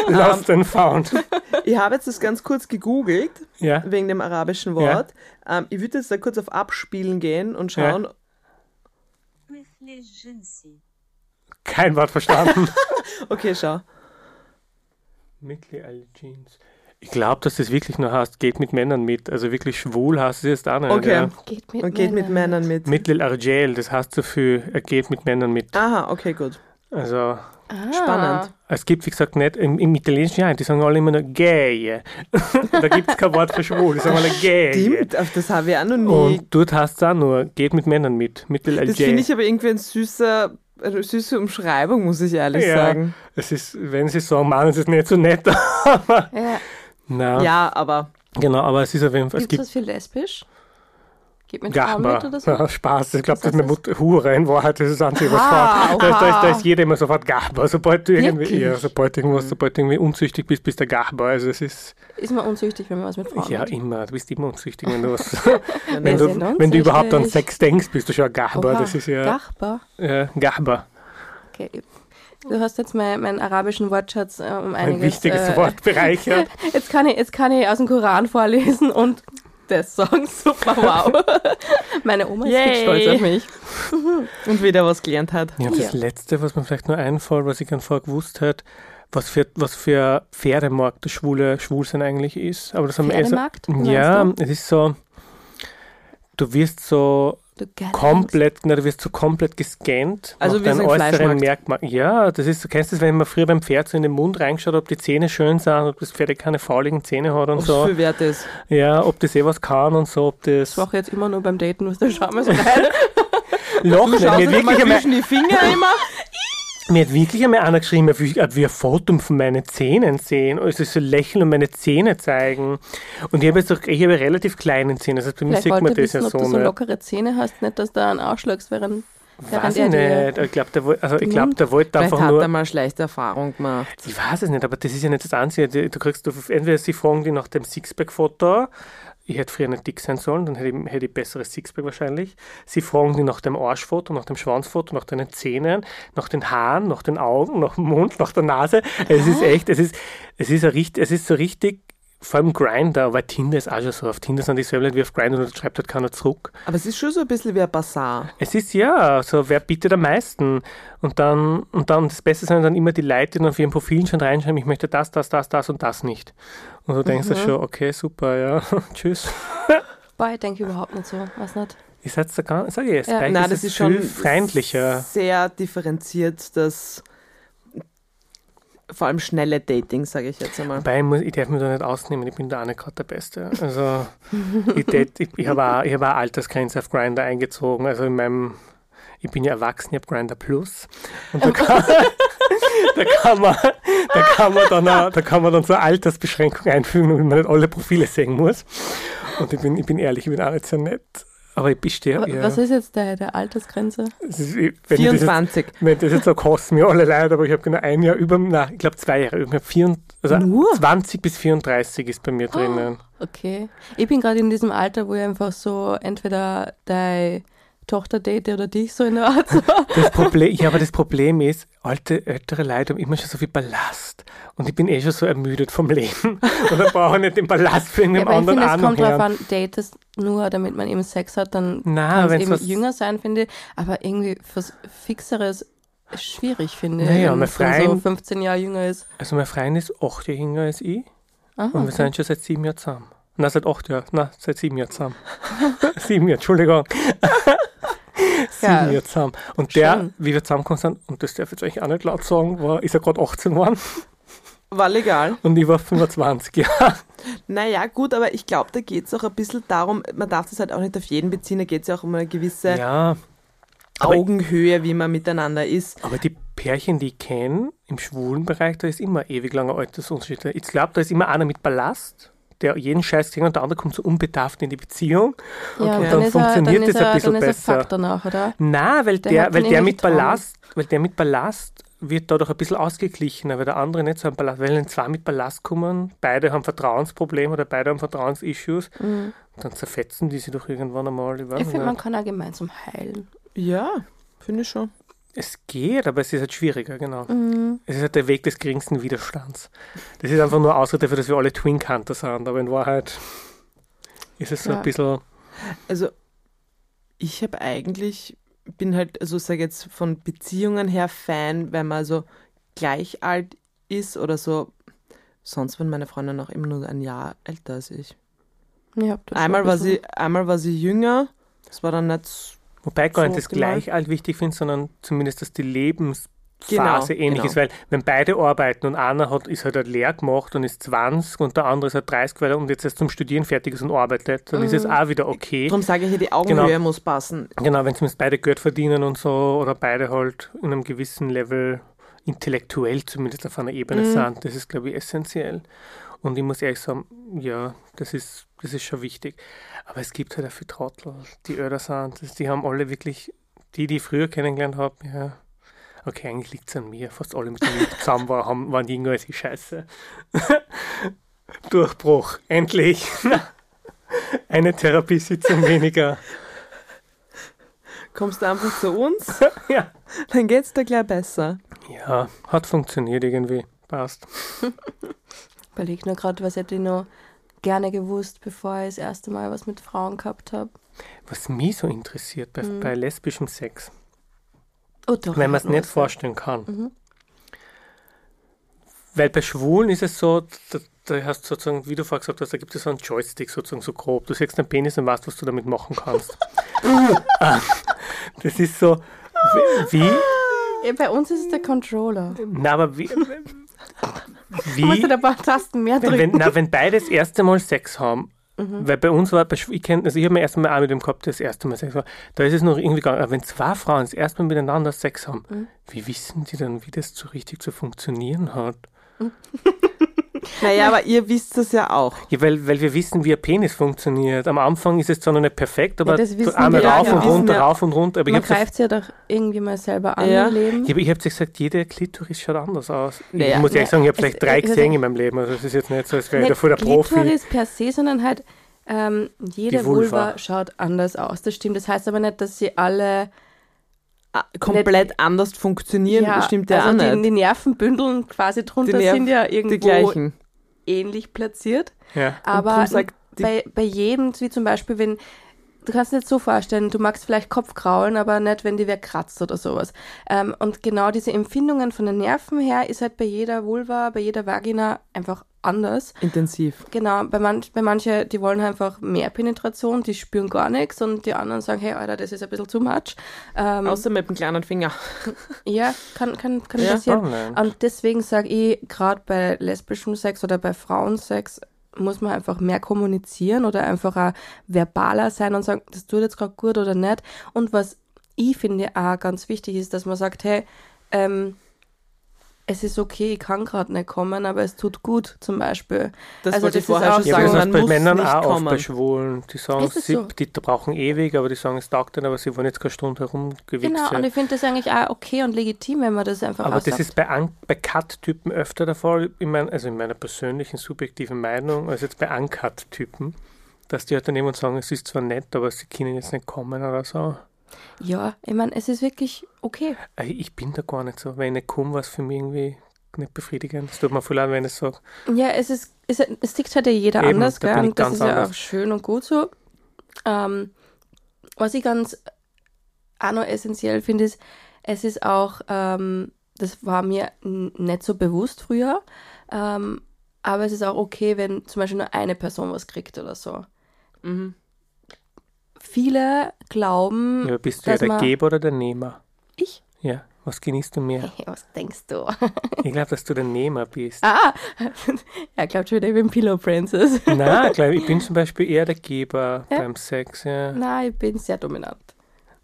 Ähm, Lost and found. Ich habe jetzt das ganz kurz gegoogelt, ja. wegen dem arabischen Wort. Ja. Ähm, ich würde jetzt da kurz auf Abspielen gehen und schauen. Ja. Kein Wort verstanden. okay, schau. Mittel al Jeans. Ich glaube, dass das wirklich nur heißt, geht mit Männern mit. Also wirklich schwul hast du es da auch nicht. Okay, ja. geht, mit, geht Männern. mit Männern mit. Mittel Argel, das heißt so viel, er geht mit Männern mit. Aha, okay, gut. Also Ah, Spannend. es gibt, wie gesagt, nicht, im, im Italienischen, ja, die sagen alle immer nur gay. da gibt es kein Wort für schwul, die sagen alle gay. Stimmt, auf das habe ich auch noch nie. Und dort heißt es auch nur, geht mit Männern mit. Mittel das finde ich aber irgendwie ein süßer, eine süße Umschreibung, muss ich ehrlich ja, sagen. Es ist, wenn sie sagen, meinen sie es nicht so nett. aber, Ja. na, Ja, aber genau, aber es ist auf jeden Fall, es Gibt es was für lesbisch? Geht mit Frauen mit oder so? Ja, Spaß. Ich glaube, das ist eine Mut Hure in Wahrheit. Das ist das Einzige, was Ah. Da, ist- da, ist, da ist jeder immer sofort Gachbar. Sobald du irgendwie, Wirklich? ja, sobald, irgendwas, sobald du irgendwie unzüchtig bist, bist du Gachbar. Also es ist, Ist man unzüchtig, wenn man was mit Frauen ja, hat? immer. Du bist immer unzüchtig, wenn du, was, wenn du, wenn du überhaupt an. Sex denkst, bist du schon ein Gachbar. Das ist ja Gachbar. äh, Gachbar. Okay. Du hast jetzt mein, meinen arabischen Wortschatz äh, um Ein einiges... wichtiges äh, Wort bereichert. Jetzt kann, ich, jetzt kann ich aus dem Koran vorlesen und das sagen. Super, wow. Meine Oma ist Yay. stolz auf mich. und wieder was gelernt hat. Ja, das Ja. Letzte, was mir vielleicht nur einfällt, was ich gern vorher gewusst hätte, was für, was für Pferdemarkt das schwule Schwulsein eigentlich ist. Aber das haben wir? Wie Ja, es ist so, du wirst so komplett, na, du wirst so komplett gescannt. Also nach deinen ein äußeren Fleischmarkt. Merkmal. Ja, das ist, du kennst das, wenn man früher beim Pferd so in den Mund reinschaut, ob die Zähne schön sind, ob das Pferd keine fauligen Zähne hat und Ob es so. viel wert ist. Ja, ob das eh was kann und so, ob das. Ich mache jetzt immer nur beim Daten, was da schauen wir so rein. Loch, mir wirklich einmal, zwischen die Finger immer. mir hat wirklich einmal einer geschrieben, er will, ein Foto von meinen Zähnen sehen. Also so lächeln und meine Zähne zeigen. Und ich habe jetzt auch, ich habe relativ kleine Zähne, das heißt, bei mir sieht man das ja ob so du so nicht. lockere Zähne hast, nicht, dass da einen ausschlägst, während, Weiß ich nicht. Ich glaube, der, also, ich glaub, der wollte Vielleicht einfach hat nur. er mal schlechte Erfahrung gemacht. Ich weiß es nicht, aber das ist ja nicht das Einzige. Du du kriegst, du, entweder sie fragen die nach dem Sixpack-Foto, ich hätte früher nicht dick sein sollen, dann hätte ich, hätte ich besseres Sixpack wahrscheinlich. Sie fragen die nach dem Arschfoto, nach dem Schwanzfoto, nach deinen Zähnen, nach den Haaren, nach den Augen, nach dem Mund, nach der Nase. Es ist echt, es ist, es ist, ein richt- es ist so richtig, vor allem Grinder, weil Tinder ist auch schon so. Auf Tinder sind die selber nicht wie auf Grinder und da schreibt halt keiner zurück. Aber es ist schon so ein bisschen wie ein Bazar. Es ist ja, so wer bietet am meisten? Und dann, und dann das Beste sind dann immer die Leute, die dann auf ihren Profilen schon reinschreiben, ich möchte das, das, das, das und das nicht. Und du denkst dir schon, okay, super, ja, tschüss. Boah, ich denke überhaupt nicht so, weiß nicht. Ich sag's da gar sag ich jetzt, Ja. Nein, ist das es ist schon viel freundlicher. sehr differenziert, das vor allem schnelle Dating, sage ich jetzt einmal. Wobei, ich, ich darf mich da nicht ausnehmen, ich bin da auch nicht gerade der Beste. Also, ich, date- ich, ich habe auch, ich hab auch Altersgrenze auf Grinder eingezogen. Also in meinem, ich bin ja erwachsen, ich habe Grinder Plus. Und da kann, da kann man, da kann man dann, auch, da kann man dann so eine Altersbeschränkung einfügen, damit man nicht alle Profile sehen muss. Und ich bin, ich bin ehrlich, ich bin auch nicht so nett. Aber ich bestehe. Ja. Was ist jetzt der, der Altersgrenze? Ist- Wenn ich das jetzt 24. Wenn das jetzt so kosten mir alle leid, aber ich habe genau ein Jahr über, na, ich glaube zwei Jahre, hab vier, also Nur? 20 bis 34 ist bei mir drinnen. Okay. Ich bin gerade in diesem Alter, wo ich einfach so entweder deine Tochter date oder dich so in der Art. Das Problem, ja, aber das Problem ist, alte, ältere Leute haben immer schon so viel Ballast. Und ich bin eh schon so ermüdet vom Leben. Und dann brauche ich nicht den Ballast für Ja, irgendeinen aber ich anderen finde, es kommt drauf an, datest nur, damit man eben Sex hat, dann Na, kann es eben jünger sein, finde ich. Aber irgendwie was Fixeres schwierig, finde ich. Naja, wenn mein man so Freund- 15 Jahre jünger ist. Also mein Freund ist acht Jahre jünger als ich. Aha, Und wir okay. sind schon seit sieben Jahren zusammen. Na, seit acht Jahren. Na, seit sieben Jahren zusammen. sieben Jahre, Entschuldigung. sieben Ja. Jahre zusammen. Und der, Schön. wie wir zusammengekommen sind, und das darf ich jetzt eigentlich auch nicht laut sagen, war, ist er gerade 18 geworden War legal. und ich war 25. Ja. Naja, gut, aber ich glaube, da geht es auch ein bisschen darum, man darf das halt auch nicht auf jeden beziehen, da geht es ja auch um eine gewisse ja. Augenhöhe, wie man miteinander ist. aber die Pärchen, die ich kenne, im schwulen Bereich, da ist immer ewig langer Altersunterschied. Ich glaube, da ist immer einer mit Ballast, der jeden Scheiß kriegt und der andere kommt so unbedarft in die Beziehung. Ja, Okay. dann, Dann er, funktioniert das ein bisschen dann ist er besser. Danach, oder? Na, weil Der der, weil der irgendwelche mit Traumas. Ballast, weil der mit Ballast wird dadurch ein bisschen ausgeglichener, weil der andere nicht so ein Ballast, weil wenn zwei mit Ballast kommen, beide haben Vertrauensprobleme oder beide haben Vertrauensissues, dann zerfetzen die sich doch irgendwann einmal. Ich, Ich finde, man kann auch gemeinsam heilen. Ja, finde ich schon. Es geht, aber es ist halt schwieriger, genau. Mhm. Es ist halt der Weg des geringsten Widerstands. Das ist einfach nur Ausrede dafür, dass wir alle Twin Hunter sind, aber in Wahrheit ist es so Ja. ein bisschen, Also, ich habe eigentlich, bin halt, also sage jetzt von Beziehungen her Fan, wenn man so gleich alt ist oder so. Sonst waren meine Freundin auch immer nur ein Jahr älter als ich. Ja, das Einmal ein war, sie, einmal war sie jünger, das war dann nicht wobei ich gar So nicht das optimal. gleich alt wichtig finde, sondern zumindest, dass die Lebensphase Genau, ähnlich genau. ist, weil wenn beide arbeiten und einer hat, ist halt, halt leer gemacht und ist 20 und der andere ist halt 30, weil er und jetzt erst zum Studieren fertig ist und arbeitet, dann ist es auch wieder okay. Darum sage ich ja, die Augenhöhe Genau. muss passen. Genau, wenn zumindest beide Geld verdienen und so oder beide halt in einem gewissen Level intellektuell zumindest auf einer Ebene Mhm. sind, das ist, glaube ich, essentiell. Und ich muss ehrlich sagen, ja, das ist, das ist schon wichtig. Aber es gibt halt auch viele Trottel, die älter sind. Die haben alle wirklich, die, die ich früher kennengelernt habe, ja. Okay, eigentlich liegt es an mir. Fast alle, mit denen ich zusammen war, haben, waren jünger als ich. Scheiße. Durchbruch. Endlich. Eine Therapiesitzung weniger. Kommst du einfach zu uns, ja. dann geht's dir gleich besser. Ja, hat funktioniert irgendwie. Passt. Überleg nur gerade, was hätte ich noch gerne gewusst, bevor ich das erste Mal was mit Frauen gehabt habe. Was mich so interessiert bei, Mhm. bei lesbischem Sex, Oh, doch, wenn man es nicht vorstellen kann. Mhm. Weil bei Schwulen ist es so, da, da hast du sozusagen, wie du vorher gesagt hast, da gibt es so einen Joystick sozusagen so grob. Du siehst einen Penis und weißt, was du damit machen kannst. Ah, das ist so, wie, wie Ja, bei uns ist es der Controller. na, aber wie, Du musst wie, halt ein paar Tasten mehr wenn, drücken. wenn, na, wenn beide das erste Mal Sex haben, Mhm. weil bei uns war, bei, ich kenn, also ich habe mir erst einmal auch mit dem gehabt, das erste Mal Sex war, da ist es noch irgendwie gegangen, aber wenn zwei Frauen das erste Mal miteinander Sex haben, Mhm. wie wissen die dann, wie das so richtig zu funktionieren hat? Naja, aber ihr wisst das ja auch. Ja, weil, weil wir wissen, wie ein Penis funktioniert. Am Anfang ist es zwar noch nicht perfekt, aber so einmal rauf ja. und runter, ja- rauf und runter. Aber Man habe greift ja doch irgendwie mal selber an Ja. im Leben. ja, aber ich hab gesagt, jede Klitoris schaut anders aus. Ich muss ehrlich sagen, ich habe es- vielleicht drei es- gesehen in meinem Leben. Also es ist jetzt nicht so, als wäre ich da voll der Profi. Klitoris per se, sondern halt ähm, jede Vulva. Vulva. schaut anders aus. Das stimmt. Das heißt aber nicht, dass sie alle Ah, Komplett anders funktionieren, stimmt ja also auch die, nicht. die Nervenbündeln quasi drunter Die Nerv- sind ja irgendwo ähnlich platziert. Ja. Aber die- bei, bei jedem, wie zum Beispiel, wenn, du kannst dir jetzt so vorstellen, du magst vielleicht Kopfkraulen, aber nicht, wenn die wer kratzt oder sowas. Ähm, und genau diese Empfindungen von den Nerven her ist halt bei jeder Vulva, bei jeder Vagina einfach anders. Intensiv. Genau, bei, manch, bei manche, die wollen einfach mehr Penetration, die spüren gar nichts und die anderen sagen, hey, Alter, das ist ein bisschen too much. Ähm, Außer mit dem kleinen Finger. ja, kann, kann, kann Ja, passieren. Oh nein. Und deswegen sage ich, gerade bei lesbischem Sex oder bei Frauensex muss man einfach mehr kommunizieren oder einfach auch verbaler sein und sagen, das tut jetzt gerade gut oder nicht. Und was ich finde auch ganz wichtig ist, dass man sagt, hey, ähm, es ist okay, ich kann gerade nicht kommen, aber es tut gut, zum Beispiel. Das Also wollte ich das ist vorher auch schon so- Ja, sagen, das heißt bei Männern auch oft kommen. bei Schwulen. Die sagen, Ist es sie, so? die brauchen ewig, aber die sagen, es taugt dann, aber sie wollen jetzt keine Stunde herumgewichst Genau, und ich finde das eigentlich auch okay und legitim, wenn man das einfach Aber das aussagt. ist bei, An bei Cut-Typen öfter der Fall, in mein, also in meiner persönlichen, subjektiven Meinung, als jetzt bei Uncut-Typen, dass die halt dann jemand sagen, es ist zwar nett, aber sie können jetzt nicht kommen oder so. Ja, ich meine, es ist wirklich okay. Ich bin da gar nicht so. Wenn ich nicht komme, was für mich irgendwie nicht befriedigend. Es tut mir voll leid, wenn ich sage, Ja, es ist, es, es tickt halt ja jeder Eben, anders, da gell? bin ich Und das ist ja anders. auch schön und gut so. Ähm, was ich ganz auch noch essentiell finde, ist, es ist auch, ähm, das war mir nicht so bewusst früher, ähm, aber es ist auch okay, wenn zum Beispiel nur eine Person was kriegt oder so. Mhm. Viele glauben, ja, bist du ja der Geber oder der Nehmer? ich? Ja, was genießt du mehr? Was denkst du? Ich glaube, dass du der Nehmer bist. ah, er glaubt schon wieder, ich bin Pillow Princess. Nein, ich, glaub, ich bin zum Beispiel eher der Geber Ja? beim Sex. Ja. Nein, ich bin sehr dominant.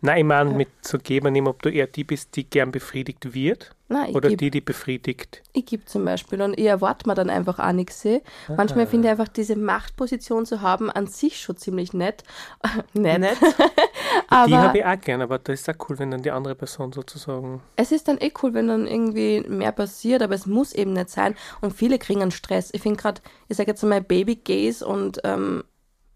Nein, ich meine mit so Geber nehmen, ob du eher die bist, die gern befriedigt wird Nein, ich oder geb- die, die befriedigt. Ich gebe zum Beispiel und ich erwarte mir dann einfach auch nichts. eh. Manchmal finde ich einfach diese Machtposition zu haben an sich schon ziemlich nett. nett. Nett. die Aber habe ich auch gern, aber das ist auch cool, wenn dann die andere Person sozusagen. es ist dann eh cool, wenn dann irgendwie mehr passiert, aber es muss eben nicht sein. Und viele kriegen einen Stress. Ich finde gerade, ich sage jetzt mal Baby-Gays und ähm,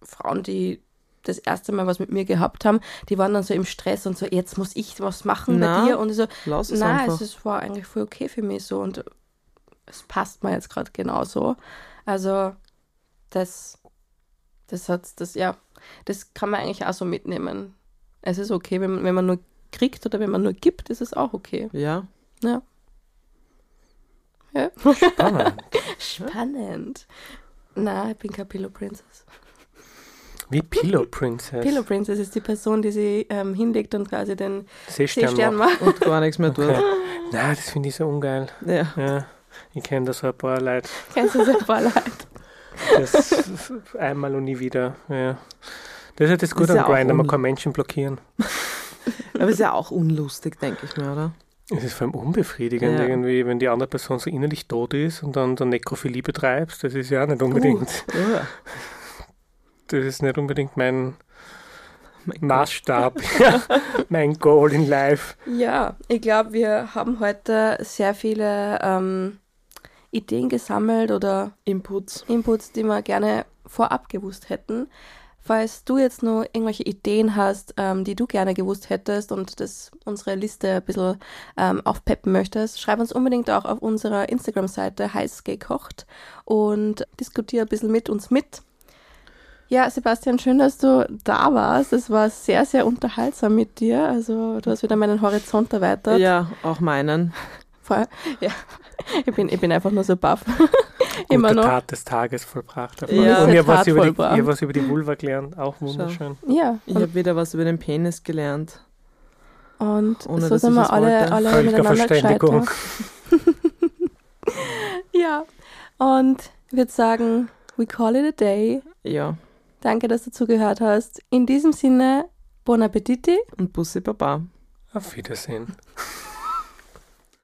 Frauen, die das erste Mal was mit mir gehabt haben, die waren dann so im Stress und so, jetzt muss ich was machen Na, bei dir. Und so, Lass es Nein, einfach. es war eigentlich voll okay für mich so und es passt mir jetzt gerade genauso. Also das, das hat das, ja, das kann man eigentlich auch so mitnehmen. Es ist okay, wenn, wenn man nur kriegt oder wenn man nur gibt, ist es auch okay. Ja. Ja. ja. Spannend. Spannend. Na, ich bin keine Pillow Princess. Wie Pillow Princess. Pillow Princess ist die Person, die sie ähm, hinlegt und quasi den Seestern Seestern macht. Und gar nichts mehr tut. Okay. Nein, das finde ich so ungeil. Ja. Ja, ich kenne das so ein paar Leute. Kennst du sehr leid. Das einmal und nie wieder. Ja. Das ist halt das Gute Ist ja am auch Grindr, man kann Menschen blockieren. Aber ist ja auch unlustig, denke ich mir, oder? Es ist vor allem unbefriedigend Ja. irgendwie, wenn die andere Person so innerlich tot ist und dann, dann Nekrophilie betreibst. Das ist ja auch nicht unbedingt, Ja. Das ist nicht unbedingt mein Mein. Maßstab, mein Goal in life. Ja, ich glaube, wir haben heute sehr viele ähm, Ideen gesammelt oder Inputs. Inputs, die wir gerne vorab gewusst hätten. Falls du jetzt noch irgendwelche Ideen hast, ähm, die du gerne gewusst hättest und das unsere Liste ein bisschen ähm, aufpeppen möchtest, schreib uns unbedingt auch auf unserer Instagram-Seite heiß gekocht und diskutiere ein bisschen mit uns mit. Ja, Sebastian, schön, dass du da warst. Es war sehr, sehr unterhaltsam mit dir. Also du hast wieder meinen Horizont erweitert. Ja, auch meinen. Voll. Ja. Ich bin, ich bin einfach nur so baff. Immer Gute noch. Tat des Tages vollbracht. Ja. und ihr was, Tat über die, vollbracht. ihr was über die Vulva gelernt, auch wunderschön. Ja. Ich habe wieder was über den Penis gelernt. Und Ohne, so sind wir alle, alle Völliger miteinander Verständigung. ja. Und ich würde sagen, we call it a day. Ja. Danke, dass du zugehört hast. In diesem Sinne, bon appetiti. Und Bussi Baba. Auf Wiedersehen.